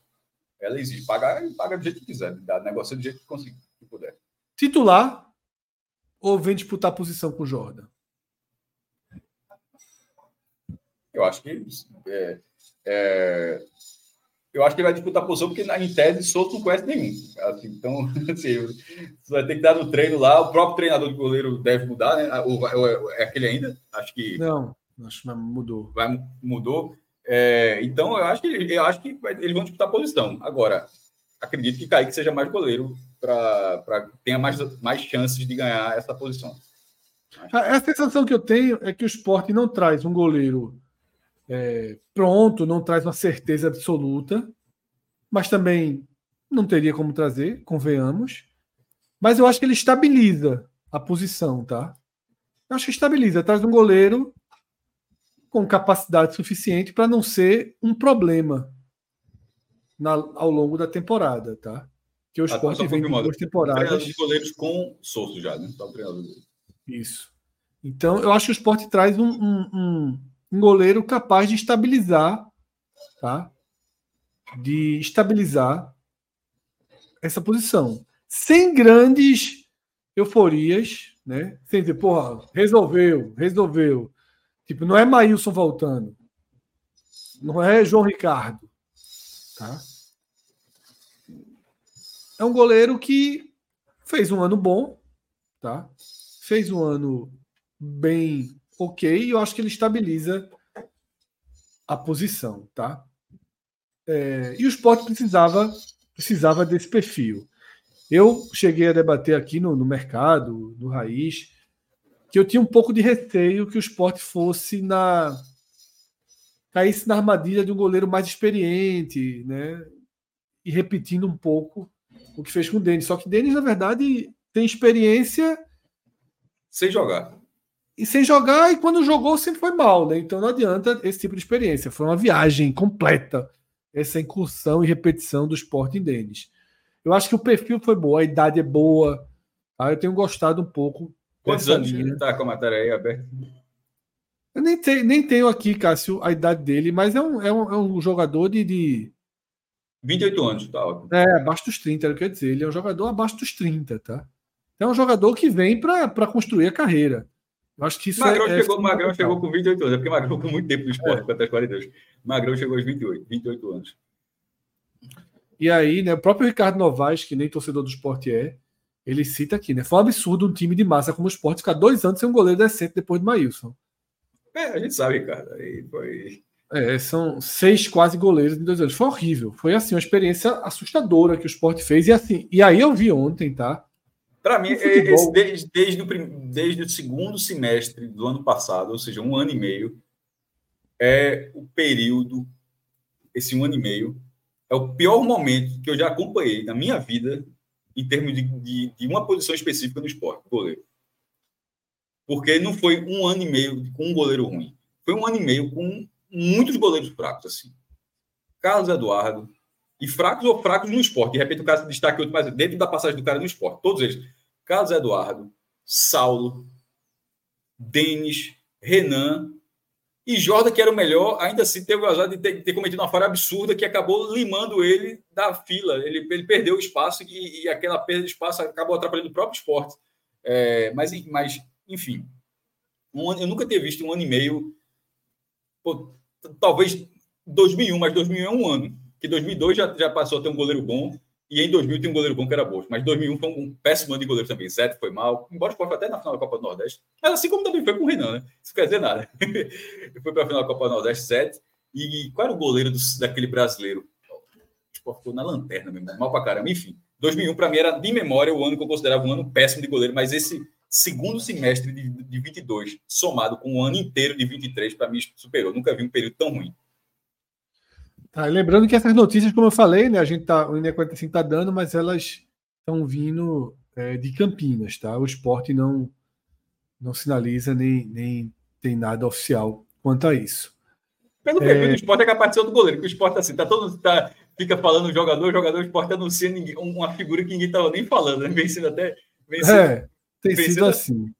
ela existe. Pagar, paga do jeito que quiser, dá, negocia do jeito que conseguir, que puder. Titular ou vem disputar posição com o Jordan? Eu acho que é, é, eu acho que ele vai disputar a posição, porque em tese Souto não conhece nenhum. Assim, então, assim, você vai ter que dar no treino lá. O próprio treinador de goleiro deve mudar, né? Ou, ou é aquele ainda? Acho que. Não, acho que mudou. Vai, mudou. É, então, eu acho que, eu acho que eles vão disputar a posição. Agora, acredito que Kaique seja mais goleiro para tenha mais, mais chances de ganhar essa posição. A, a, sensação que eu tenho é que o esporte não traz um goleiro é, pronto, não traz uma certeza absoluta, mas também não teria como trazer, convenhamos. Mas eu acho que ele estabiliza a posição, tá? Eu acho que estabiliza, traz um goleiro com capacidade suficiente para não ser um problema na, ao longo da temporada, tá? Que o esporte ah, vem de duas temporadas. de goleiros com Souto já, né? Tá Isso. Então, eu acho que o esporte traz um, um, um, um goleiro capaz de estabilizar, tá? De estabilizar essa posição. Sem grandes euforias, né? Sem dizer, porra, resolveu, resolveu. Tipo, não é Maílson voltando. Não é João Ricardo. Tá? É um goleiro que fez um ano bom, tá? Fez um ano bem ok, eu acho que ele estabiliza a posição, tá? É, e o esporte precisava, precisava desse perfil. Eu cheguei a debater aqui no, no mercado, no Raiz, que eu tinha um pouco de receio que o esporte fosse na. caísse na armadilha de um goleiro mais experiente, né? E repetindo um pouco o que fez com o Denis. Só que Denis, na verdade, tem experiência. Sem jogar. E sem jogar, e quando jogou sempre foi mal, né? Então não adianta esse tipo de experiência. Foi uma viagem completa, essa incursão e repetição do esporte em Denis. Eu acho que o perfil foi bom, a idade é boa. Tá? Eu tenho gostado um pouco Quantos anos está com a matéria aí aberta? Eu nem, te, nem tenho aqui, Cássio, a idade dele, mas é um, é um, é um jogador de, de. 28 anos, tá ótimo. É, abaixo dos 30, eu quero dizer. Ele é um jogador abaixo dos 30, tá? É um jogador que vem para construir a carreira. Eu acho que isso Magrão é, chegou, é Magrão chegou com 28 anos, é porque Magrão ficou muito tempo no esporte, é. às 42. Magrão chegou aos 28, 28 anos. E aí, né, o próprio Ricardo Novaes, que nem torcedor do esporte é, ele cita aqui, né? Foi um absurdo um time de massa como o Sport ficar dois anos sem um goleiro decente depois de Maílson. É, a gente sabe, cara. Aí foi. É, são seis quase goleiros em dois anos. Foi horrível. Foi assim, uma experiência assustadora que o Sport fez. E assim, e aí eu vi ontem, tá? Para mim, esse, desde, desde, o, desde o segundo semestre do ano passado, ou seja, um ano e meio, é o período, esse um ano e meio, é o pior momento que eu já acompanhei na minha vida em termos de, de, de uma posição específica no esporte, goleiro. Porque não foi um ano e meio com um goleiro ruim. Foi um ano e meio com muitos goleiros fracos, assim. Carlos Eduardo, e fracos ou fracos no esporte. De repente o cara se destaca outro, mas dentro da passagem do cara no esporte. Todos eles. Carlos Eduardo, Saulo, Denis, Renan e Jordan, que era o melhor, ainda assim teve o azar de ter, ter, cometido uma falha absurda que acabou limando ele da fila. Ele, ele perdeu o espaço e, e aquela perda de espaço acabou atrapalhando o próprio esporte. É, mas, mas, enfim, um, eu nunca tinha visto um ano e meio. Pô, talvez 2001, mas 2001 é um ano. Que 2002 já, já passou a ter um goleiro bom. E em 2000 tem um goleiro bom que era Bosco. Mas 2001 foi um péssimo ano de goleiro também. Zé foi mal. Embora o Sport até na final da Copa do Nordeste. Mas assim como também foi com o Renan, né? Isso quer dizer nada. foi para a final da Copa do Nordeste, Zé. E qual era o goleiro do, daquele brasileiro? O Sport ficou na lanterna mesmo. Mal para caramba. Enfim, 2001 para mim era de memória o ano que eu considerava um ano péssimo de goleiro. Mas esse segundo semestre de, de 22, somado com o ano inteiro de 23, para mim superou. Nunca vi um período tão ruim. Tá, lembrando que essas notícias, como eu falei, né, a gente tá, o INE 45 está dando, mas elas estão vindo é, de Campinas, tá? O esporte não, não sinaliza nem, nem tem nada oficial quanto a isso. Pelo é... perfil do esporte é capaz de ser outro goleiro, que o esporte assim, tá todo. Tá, fica falando jogador, jogador, o esporte anuncia ninguém, uma figura que ninguém estava nem falando, né? Vencendo até. Vencendo, é, tem vencendo sido assim.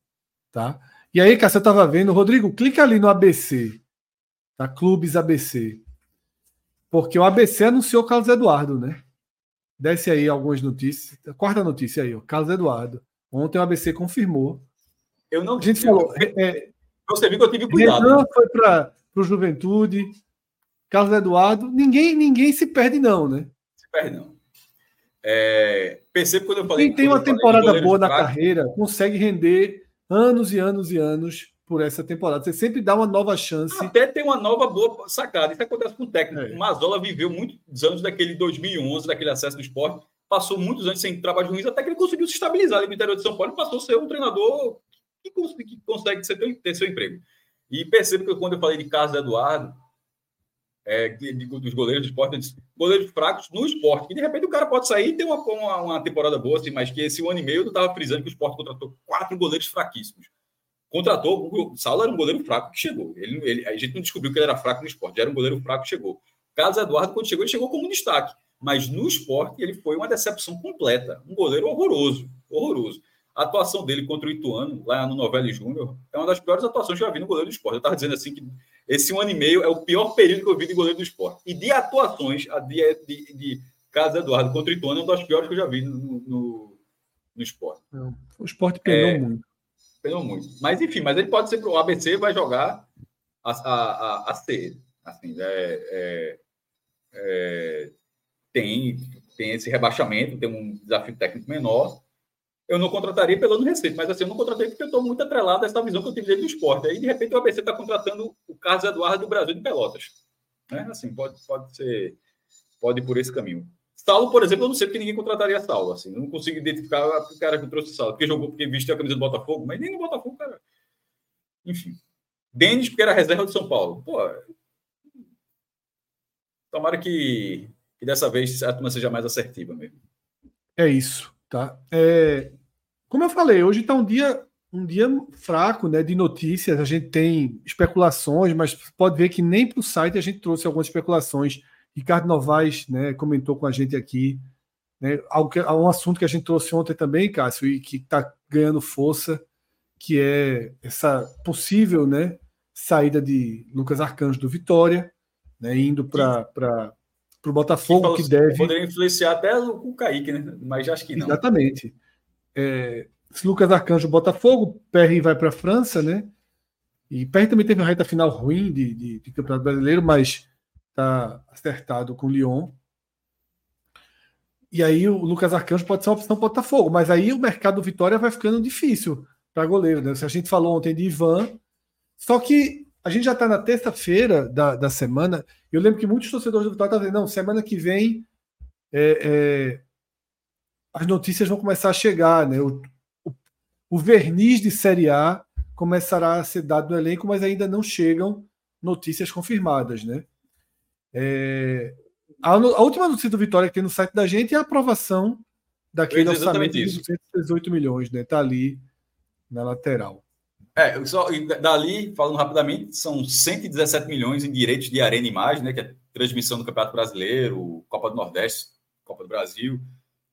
Tá? E aí, cara, você estava vendo, Rodrigo, clica ali no ABC. Tá? Clubes ABC. Porque o ABC anunciou Carlos Eduardo, né? Desce aí algumas notícias. Quarta notícia aí, ó. Carlos Eduardo. Ontem o ABC confirmou. Eu não. A gente falou. É, é, você viu que eu tive cuidado. Renan foi para o Juventude. Carlos Eduardo. Ninguém, ninguém se perde, não, né? Se perde, não. É, quando eu falei. Quem tem uma temporada boa na carreira consegue render anos e anos e anos por essa temporada. Você sempre dá uma nova chance. Até tem uma nova boa sacada. Isso acontece com o técnico. É. O Mazola viveu muitos anos daquele 2011, daquele acesso do esporte. Passou muitos anos sem trabalho ruins, até que ele conseguiu se estabilizar ali no interior de São Paulo e passou a ser um treinador que consegue, que consegue ter seu emprego. E percebo que quando eu falei de Carlos Eduardo, é, dos goleiros do esporte, disse, goleiros fracos no esporte, que de repente o cara pode sair e ter uma, uma, uma temporada boa, assim, mas que esse um ano e meio eu estava frisando que o esporte contratou quatro goleiros fraquíssimos. Contratou, o Saulo era um goleiro fraco que chegou. Ele, ele, a gente não descobriu que ele era fraco no esporte, era um goleiro fraco que chegou. Carlos Eduardo, quando chegou, ele chegou como um destaque. Mas no esporte, ele foi uma decepção completa. Um goleiro horroroso, horroroso. A atuação dele contra o Ituano, lá no Novelli Júnior, é uma das piores atuações que eu já vi no goleiro do esporte. Eu estava dizendo assim que esse um ano e meio é o pior período que eu vi de goleiro do esporte. E de atuações, a de, de, de Carlos Eduardo contra o Ituano é uma das piores que eu já vi no, no, no esporte. O esporte penou é, muito. Penou muito. Mas, enfim, mas ele pode ser para o ABC vai jogar a, a, a, a C. Assim, é, é, é, tem, tem esse rebaixamento, tem um desafio técnico menor eu não contrataria pelo ano receita, mas assim, eu não contratei porque eu estou muito atrelado a essa visão que eu tive dele do esporte. Aí, de repente, o ABC está contratando o Carlos Eduardo do Brasil de Pelotas. Né? Assim, pode, pode ser, pode ir por esse caminho. Saulo, por exemplo, eu não sei porque ninguém contrataria Saulo. Assim, não consigo identificar o cara que trouxe Saulo, porque jogou porque vestiu a camisa do Botafogo, mas nem no Botafogo, cara. Enfim. Denis, porque era reserva de São Paulo. Pô, tomara que, que dessa vez a turma seja mais assertiva mesmo. É isso. Tá? É, como eu falei, hoje está um dia um dia fraco né, de notícias. A gente tem especulações, mas pode ver que nem para o site a gente trouxe algumas especulações. Ricardo Novaes né, comentou com a gente aqui. Né, um assunto que a gente trouxe ontem também, Cássio, e que está ganhando força, que é essa possível né, saída de Lucas Arcanjo do Vitória, né, indo para o Botafogo, que, que deve. Poderia influenciar até o Kaique, né? Mas acho que não. Exatamente. É, Lucas Arcanjo Botafogo, Perry vai para a França, né? E Perry também teve uma reta final ruim de, de, de Campeonato Brasileiro, mas está acertado com o Lyon. E aí o Lucas Arcanjo pode ser uma opção Botafogo, mas aí o mercado do Vitória vai ficando difícil para goleiro, né? A gente falou ontem de Ivan, só que a gente já está na terça-feira da, da semana. Eu lembro que muitos torcedores do Vitória estavam dizendo: não, semana que vem é, é, as notícias vão começar a chegar, né? O, o, o, verniz de Série A começará a ser dado no elenco, mas ainda não chegam notícias confirmadas, né? É, a, a, última notícia do Vitória que tem no site da gente é a aprovação daquele orçamento de 218 milhões, né? Está ali na lateral. É, só, dali, falando rapidamente, são 117 milhões em direitos de arena e imagem, né, que é transmissão do Campeonato Brasileiro, Copa do Nordeste, Copa do Brasil,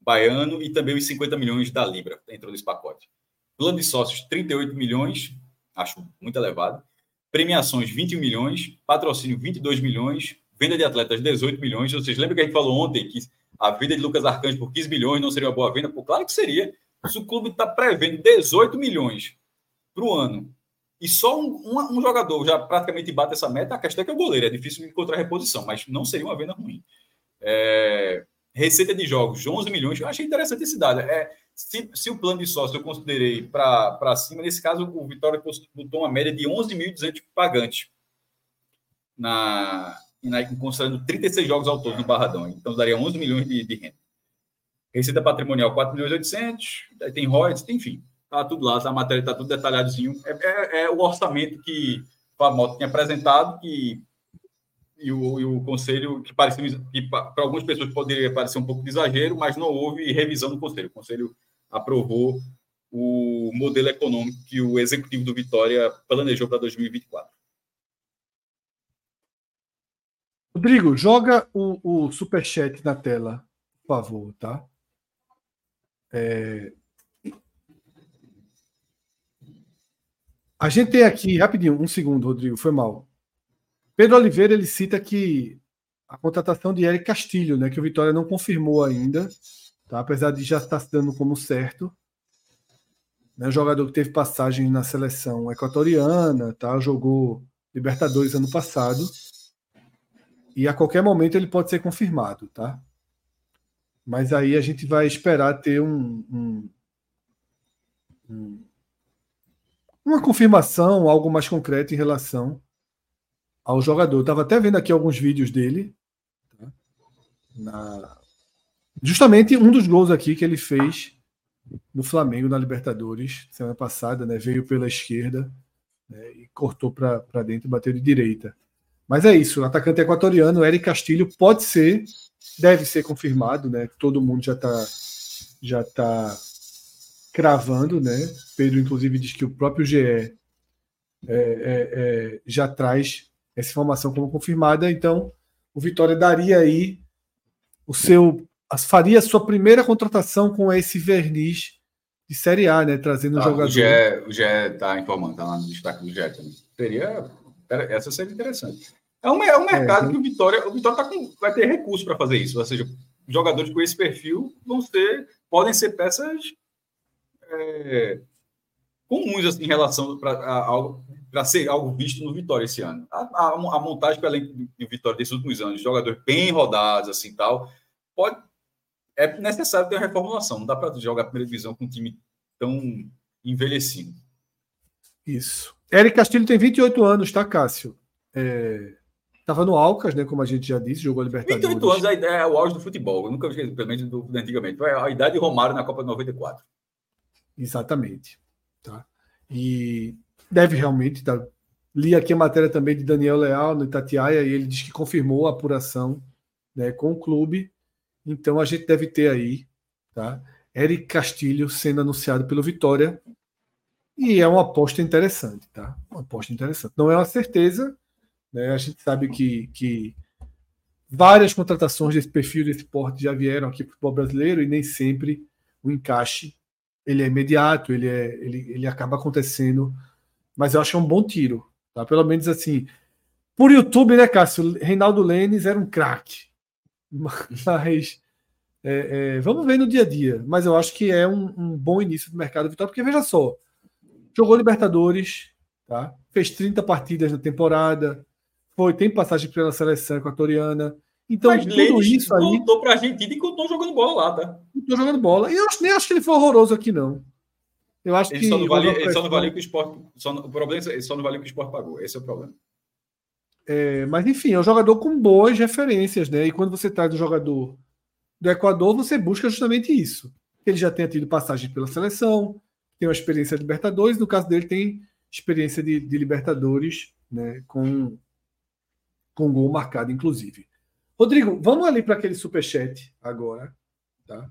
Baiano e também os 50 milhões da Libra, entrou nesse pacote. Plano de sócios, 38 milhões, acho muito elevado. Premiações, 21 milhões. Patrocínio, 22 milhões. Venda de atletas, 18 milhões. Vocês lembram que a gente falou ontem que a venda de Lucas Arcanjo por 15 milhões não seria uma boa venda? Pô, claro que seria. Se o clube está prevendo 18 milhões para o ano e só um, um, um, jogador já praticamente bate essa meta, a questão é que é o goleiro, é difícil encontrar reposição, mas não seria uma venda ruim. É, receita de jogos, 11 milhões, eu achei interessante esse dado. É, se, se o plano de sócio eu considerei para cima, nesse caso o Vitória botou uma média de 11.200 pagantes, na, considerando 36 jogos ao todo no Barradão, então daria 11 milhões de, de renda. Receita patrimonial, 4 milhões 800, tem royalties, enfim. Tá tudo lá, a matéria está tudo detalhadozinho. É, é, é, o orçamento que o Famoto tinha apresentado que, e, o, e o conselho, que parecia, que para algumas pessoas poderia parecer um pouco de exagero, mas não houve revisão do conselho. O conselho aprovou o modelo econômico que o executivo do Vitória planejou para 2024. Rodrigo, joga o, o superchat na tela, por favor, tá? É, A gente tem aqui, rapidinho, um segundo, Rodrigo, foi mal. Pedro Oliveira ele cita que a contratação de Eric Castilho, né, que o Vitória não confirmou ainda, tá? apesar de já estar se dando como certo. Né, jogador que teve passagem na seleção equatoriana, tá? jogou Libertadores ano passado. E a qualquer momento ele pode ser confirmado, tá? Mas aí a gente vai esperar ter um, um, um uma confirmação, algo mais concreto em relação ao jogador. Estava até vendo aqui alguns vídeos dele. Tá? Na... Justamente um dos gols aqui que ele fez no Flamengo na Libertadores semana passada, né? Veio pela esquerda né? e cortou para dentro e bateu de direita. Mas é isso, o atacante equatoriano, Eric Castilho, pode ser, deve ser confirmado, né? Todo mundo já está já tá cravando, né? Pedro, inclusive, diz que o próprio GE é, é, é, já traz essa informação como confirmada, então o Vitória daria aí o seu faria a sua primeira contratação com esse verniz de Série A, né? Trazendo ah, jogador. O GE está informando, está lá no destaque do GE também. Seria, essa seria interessante. É um, é um mercado é, que o Vitória, o Vitória tá com, vai ter recurso para fazer isso. Ou seja, jogadores com esse perfil vão ser, podem ser peças é, comuns assim, em relação para ser algo visto no Vitória esse ano. A, a, a montagem pela do Vitória desses últimos anos, jogadores bem rodados, assim tal, pode é necessário ter uma reformulação. Não dá para jogar a primeira divisão com um time tão envelhecido. Isso. Eric Castilho tem 28 anos, tá, Cássio? É, Estava no Alcas, né? Como a gente já disse, jogou a Libertadores. 28 anos é, é o auge do futebol. Eu nunca vi, pelo menos do, antigamente. Foi a idade de Romário na Copa de 94. Exatamente. Tá? E deve realmente. Tá, li aqui a matéria também de Daniel Leal no Itatiaia e ele diz que confirmou a apuração né, com o clube. Então a gente deve ter aí tá? Eric Castilho sendo anunciado pelo Vitória. E é uma aposta interessante, tá? Uma aposta interessante. Não é uma certeza, né? A gente sabe que, que várias contratações desse perfil, desse porte já vieram aqui para o futebol brasileiro e nem sempre o encaixe ele é imediato, ele, é, ele, ele acaba acontecendo. Mas eu acho que é um bom tiro. Tá? Pelo menos assim. Por YouTube, né, Cássio? Reinaldo Lênis era um craque. Mas é, é, vamos ver no dia a dia. Mas eu acho que é um, um bom início do mercado vitória, porque veja só, jogou Libertadores, tá? fez 30 partidas na temporada, foi, tem passagem pela seleção equatoriana. Então, Mas tudo isso aí. Voltou para a Argentina e continuou jogando bola lá, tá? Continuou jogando bola. E eu nem acho que ele foi horroroso aqui, não. Eu acho ele que. Só não vale, ele só não valeu que o esporte. Só, o problema é ele só não valeu que o esporte pagou. Esse é o problema. É, mas, enfim, é um jogador com boas referências, né? E quando você traz um jogador do Equador, você busca justamente isso. Ele já tenha tido passagem pela seleção, tem uma experiência de Libertadores, no caso dele, tem experiência de, de Libertadores, né? Com com gol marcado, inclusive. Rodrigo, vamos ali para aquele superchat agora, tá?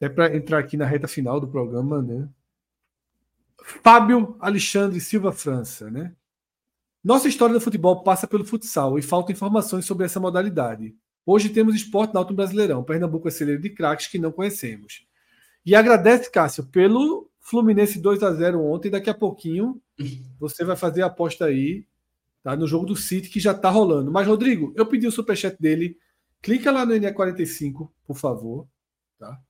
É para entrar aqui na reta final do programa, né? Fábio Alexandre Silva França, né? Nossa história do futebol passa pelo futsal e faltam informações sobre essa modalidade. Hoje temos esporte Alto Brasileirão. Pernambuco é celeiro de craques que não conhecemos. E agradece, Cássio, pelo Fluminense 2 a 0 ontem. Daqui a pouquinho você vai fazer a aposta aí tá? no jogo do City que já está rolando. Mas, Rodrigo, eu pedi o superchat dele. Clica lá no NE45, por favor. Tá?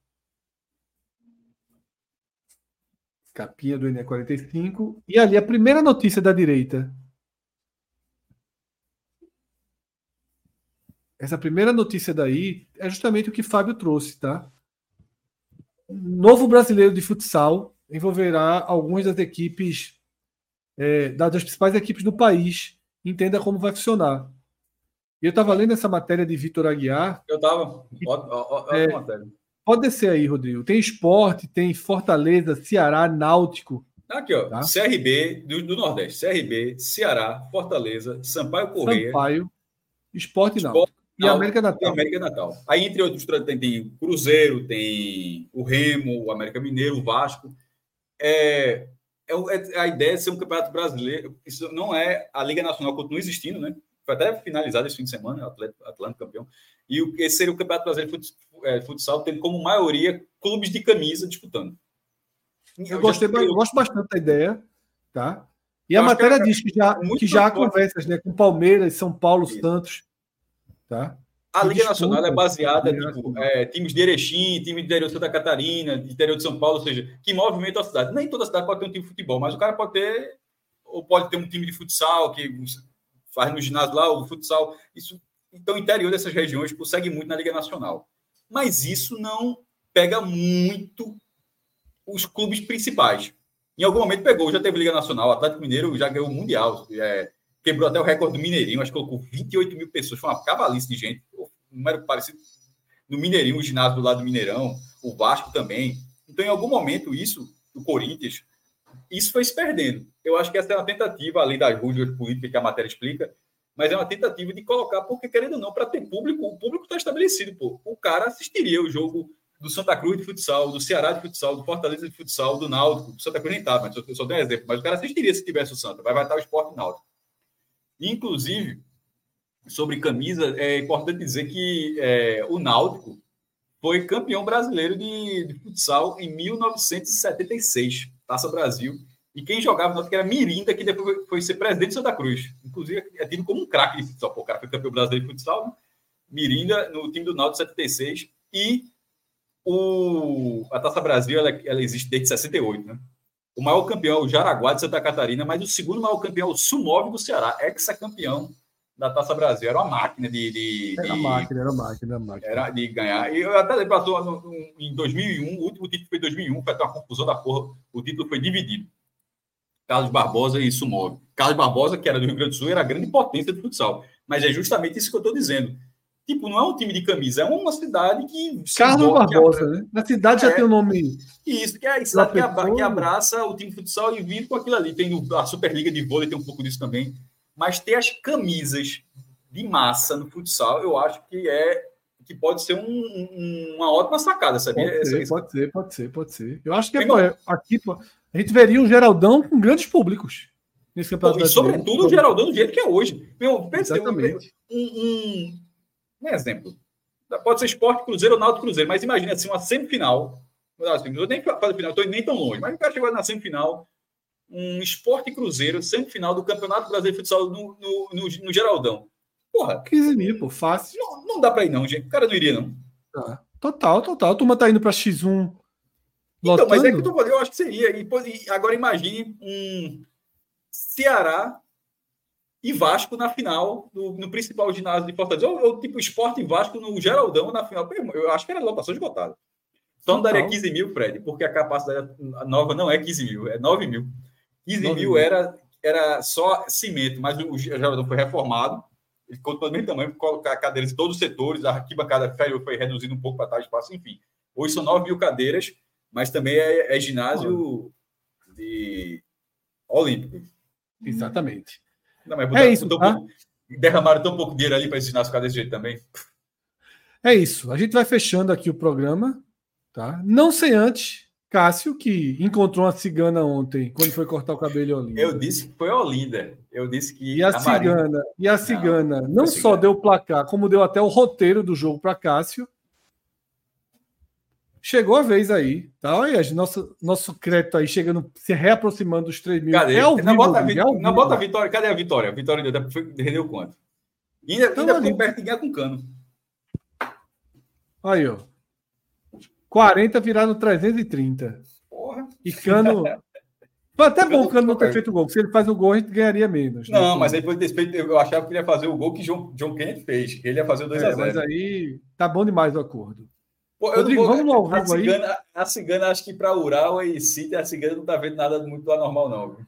Capinha do NE45. E ali a primeira notícia da direita. Essa primeira notícia daí é justamente o que Fábio trouxe, tá? Novo brasileiro de futsal envolverá algumas das equipes, é, das principais equipes do país entenda como vai funcionar. E eu estava lendo essa matéria de Vitor Aguiar. Eu estava. É, pode descer aí, Rodrigo. Tem esporte, tem Fortaleza, Ceará, Náutico. Aqui, ó. Tá? CRB do, do, Nordeste. CRB, Ceará, Fortaleza, Sampaio Correia. Sampaio, Esporte, esporte Náutico. E América Natal. América Natal. Aí, entre outros, tem, tem Cruzeiro, tem o Remo, o América Mineiro, o Vasco. É, é, é, a ideia de ser um campeonato brasileiro. Isso não é. A Liga Nacional continua existindo, né? Foi até finalizado esse fim de semana, Atlântico, Atlântico campeão. E o, esse seria o Campeonato Brasileiro de é, Futsal, tendo como maioria clubes de camisa disputando. Eu, gostei, eu gosto bastante da ideia, tá? E eu a matéria que diz que já, que já há conversas né, com Palmeiras, São Paulo, Isso. Santos, tá? A Liga Nacional é baseada em tipo, é, times de Erechim, time de interior de Santa Catarina, de interior de São Paulo, ou seja, que movimentam a cidade. Nem toda cidade pode ter um time de futebol, mas o cara pode ter, ou pode ter um time de futsal que faz no ginásio lá, o futsal. Isso, então, o interior dessas regiões consegue muito na Liga Nacional. Mas isso não pega muito os clubes principais. Em algum momento pegou, já teve Liga Nacional, o Atlético Mineiro já ganhou o Mundial, é, quebrou até o recorde do Mineirinho, acho que colocou 28 mil pessoas, foi uma cavalice de gente, número parecido no Mineirinho, o ginásio do lado do Mineirão, o Vasco também. Então, em algum momento, isso, o Corinthians, isso foi se perdendo. Eu acho que essa é uma tentativa, além das rusgas políticas que a matéria explica, mas é uma tentativa de colocar, porque querendo ou não, para ter público, o público está estabelecido. Pô. O cara assistiria o jogo do Santa Cruz de futsal, do Ceará de futsal, do Fortaleza de futsal, do Náutico, do Santa Cruz nem tá, mas eu só dei um exemplo. Mas o cara assistiria se tivesse o Santa, vai estar o esporte náutico. Inclusive, sobre camisa, é importante dizer que é, o Náutico foi campeão brasileiro de, de futsal em 1976, Taça Brasil. E quem jogava no que era Mirinda, que depois foi ser presidente de Santa Cruz. Inclusive, é tido como um craque de futsal. Pô, o cara foi campeão brasileiro de futsal, né? Mirinda, no time do Náutico 76. E o, a Taça Brasil, ela, ela existe desde 68, né? O maior campeão é o Jaraguá de Santa Catarina, mas o segundo maior campeão é o do Ceará, ex-campeão da Taça Brasil. Era uma máquina de. de era de, máquina, era máquina, era máquina. Era de ganhar. E eu até passou em 2001, o último título foi em 2001, foi até uma confusão da porra. O título foi dividido. Carlos Barbosa e Sumov. Carlos Barbosa, que era do Rio Grande do Sul, era a grande potência do futsal. Mas é justamente isso que eu estou dizendo. Tipo, não é um time de camisa, é uma cidade que. Carlos Barbosa, né? Na cidade já é, tem o um nome. Isso, que é a cidade que, abra, que, abraça o time de futsal e vive com aquilo ali. Tem a Superliga de vôlei, tem um pouco disso também. Mas ter as camisas de massa no futsal, eu acho que é que pode ser um, um, uma ótima sacada, sabia? Pode ser, pode ser, pode ser, pode ser. Eu acho que é, pô, aqui pô, a gente veria um Geraldão com grandes públicos nesse campeonato. Pô, e sobretudo o Geraldão do jeito que é hoje. Meu, Exatamente. Um, um, um, exemplo. Pode ser esporte cruzeiro ou náutico cruzeiro, mas imagina assim, uma semifinal. Assim, não nem fazer final, estou nem tão longe, mas o cara chegou na semifinal, um esporte cruzeiro, semifinal do Campeonato Brasileiro de Futsal no, no, no, no Geraldão. Porra. 15 mil, pô, fácil. Não, não dá para ir, não, gente. O cara não iria, não. Tá. Total, total. A turma tá indo para X1. Então, mas é que tu eu acho que seria. E, agora imagine um Ceará e Vasco na final, no, no principal ginásio de Fortaleza. Ou, ou, tipo Esporte e Vasco no Geraldão na final. Eu acho que era lotação esgotada. Só não daria 15 mil, Fred, porque a capacidade nova não é 15 mil, é 9 mil. 15 mil, mil era, era só cimento, mas o Geraldão foi reformado ele ficou do tamanho, colocar cadeiras em todos os setores, a arquibancada foi reduzindo um pouco para tal espaço, enfim. Hoje são 9 mil cadeiras, mas também é, é ginásio de olímpico. Exatamente. Não, mas é isso, tá? derramaram tão pouco dinheiro ali para ensinar ficar desse jeito também. É isso. A gente vai fechando aqui o programa, tá? Não sem antes Cássio, que encontrou uma cigana ontem, quando foi cortar o cabelo em Olinda. Eu disse que foi Olinda. Eu disse que. E a, a cigana, e a cigana não, não só deu o placar, como deu até o roteiro do jogo para Cássio. Chegou a vez aí, tá? Olha aí, nosso, nosso crédito aí chegando, se reaproximando dos 3 mil. Cadê? É ao vivo, não, bota, a, é não bota a vitória. Cadê a vitória? A vitória rendeu quanto? E ainda, então, ainda perto de ganhar com cano. Aí, ó. 40 viraram 330. Porra. E Cano. Foi até bom o Cano não ter feito o gol. Se ele faz o gol, a gente ganharia menos. Né? Não, mas aí depois desse feito, eu achava que ele ia fazer o gol que John, John Kennedy fez. Ele ia fazer o 2x0. É, mas aí tá bom demais o acordo. Pô, Rodrigo, vou, vamos ao vivo aí. A cigana, acho que para Ural e City, a cigana não tá vendo nada muito anormal, não. Viu?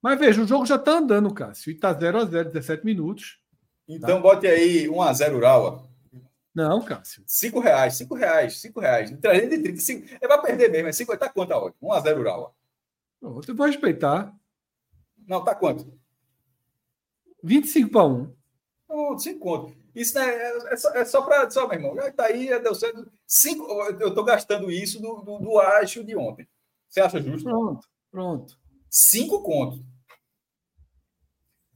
Mas veja, o jogo já tá andando, Cássio. E tá 0x0, 17 minutos. Então tá? bote aí 1x0 Ural. Não, Cássio. 5 reais, 5 reais, 5 reais. 335. É para perder mesmo. É 50. Tá quanto a hora? 1 a 0 Ural. Você pode respeitar. Não, tá quanto? 25 para 1. Não, 5 conto. Isso né, é, é, só, é só para. Só, meu irmão. Tá aí, deu certo. Cinco, eu tô gastando isso do, do, do acho de ontem. Você acha justo? Pronto, pronto. 5 contos.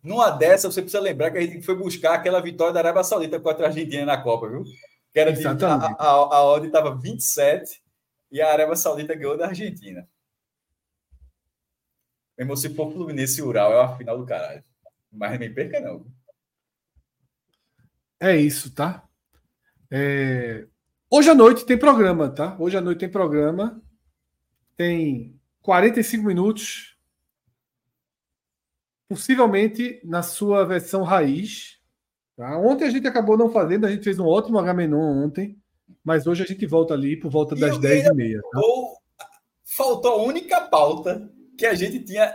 Numa dessa, você precisa lembrar que a gente foi buscar aquela vitória da Arábia Saudita contra a Argentina na Copa, viu? Que era de, a, a, a odd estava 27 e a Arábia Saudita ganhou da Argentina. Mesmo se for Fluminense e Ural, é a final do caralho. Mas nem perca, não. É isso, tá? É... Hoje à noite tem programa, tá? Hoje à noite tem programa. Tem 45 minutos possivelmente na sua versão raiz. Tá? Ontem a gente acabou não fazendo, a gente fez um ótimo Agamenon ontem, mas hoje a gente volta ali por volta das 10h30. Tá? Faltou a única pauta que a gente tinha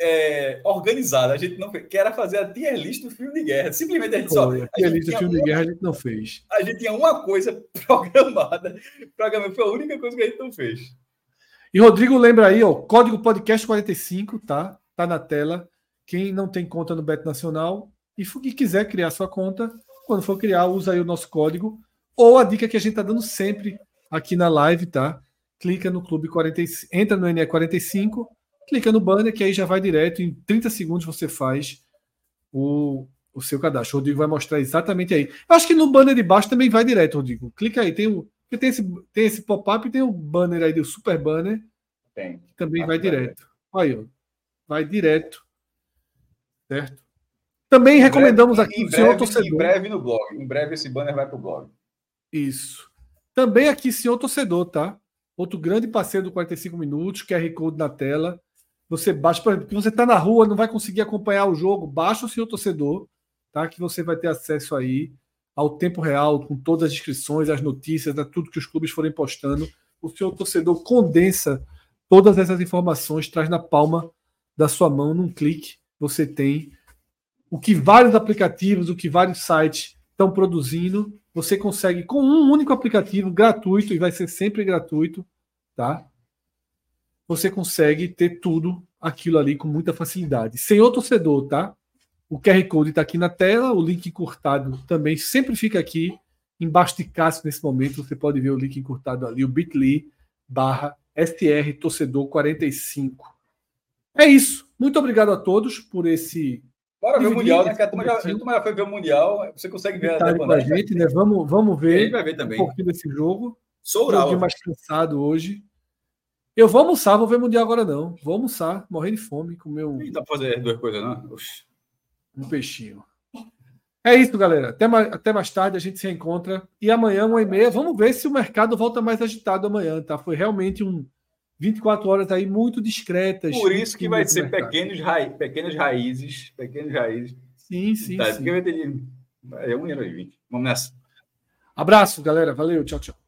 é, organizada, a gente não fez, que era fazer a tier list do filme de guerra. Simplesmente a gente só. a tier list do filme uma, de guerra a gente não fez. A gente tinha uma coisa programada. Programada foi a única coisa que a gente não fez. E Rodrigo lembra aí, ó, código podcast 45, tá? Tá na tela. Quem não tem conta no Beto Nacional e, e quiser criar sua conta, quando for criar, usa aí o nosso código. Ou a dica que a gente tá dando sempre aqui na live, tá? Clica no Clube 45, entra no NE45 clica no banner que aí já vai direto, em 30 segundos você faz o, o seu cadastro. O Rodrigo vai mostrar exatamente aí. Eu acho que no banner de baixo também vai direto, Rodrigo. Clica aí, tem o tem esse, tem esse pop-up e tem o banner aí do super banner. Tem. Que também vai direto. Aí, ó. Vai direto. Certo? Também em recomendamos breve, aqui em senhor breve, torcedor. Em breve no blog. Em breve esse banner vai para o blog. Isso. Também aqui, senhor torcedor, tá? Outro grande parceiro do 45 minutos, QR Code na tela. Você baixa, por exemplo, que você está na rua, não vai conseguir acompanhar o jogo, baixa o seu torcedor, tá? Que você vai ter acesso aí ao tempo real, com todas as inscrições, as notícias, a tudo que os clubes forem postando. O seu torcedor condensa todas essas informações, traz na palma da sua mão, num clique, você tem o que vários aplicativos, o que vários sites estão produzindo, você consegue com um único aplicativo gratuito, e vai ser sempre gratuito, tá? você consegue ter tudo aquilo ali com muita facilidade. Sem o torcedor, tá? O QR Code está aqui na tela, o link encurtado também sempre fica aqui. Embaixo de Cássio, nesse momento, você pode ver o link encurtado ali, o bit.ly barra STR Torcedor 45. É isso. Muito obrigado a todos por esse. Bora ver o Mundial, né? Que a turma já, já foi ver o Mundial. Você consegue ver a com a gente, né? Vamos, vamos ver, vai ver também. um pouquinho desse jogo. Sou um pouquinho mais cansado hoje. Eu vou almoçar, vou ver Mundial agora não. Vou almoçar, morrer de fome, comer um. Não dá pra fazer duas coisas, não? Oxi. Um peixinho. É isso, galera. Até mais, até mais tarde a gente se reencontra. E amanhã, uma e meia, vamos ver se o mercado volta mais agitado amanhã, tá? Foi realmente um 24 horas aí muito discretas. Por isso que vai ser pequenos, ra... pequenas raízes. Pequenas raízes. Sim, sim. Tá, sim. Porque vai ter. É 1 20. Vamos nessa. Abraço, galera. Valeu. Tchau, tchau.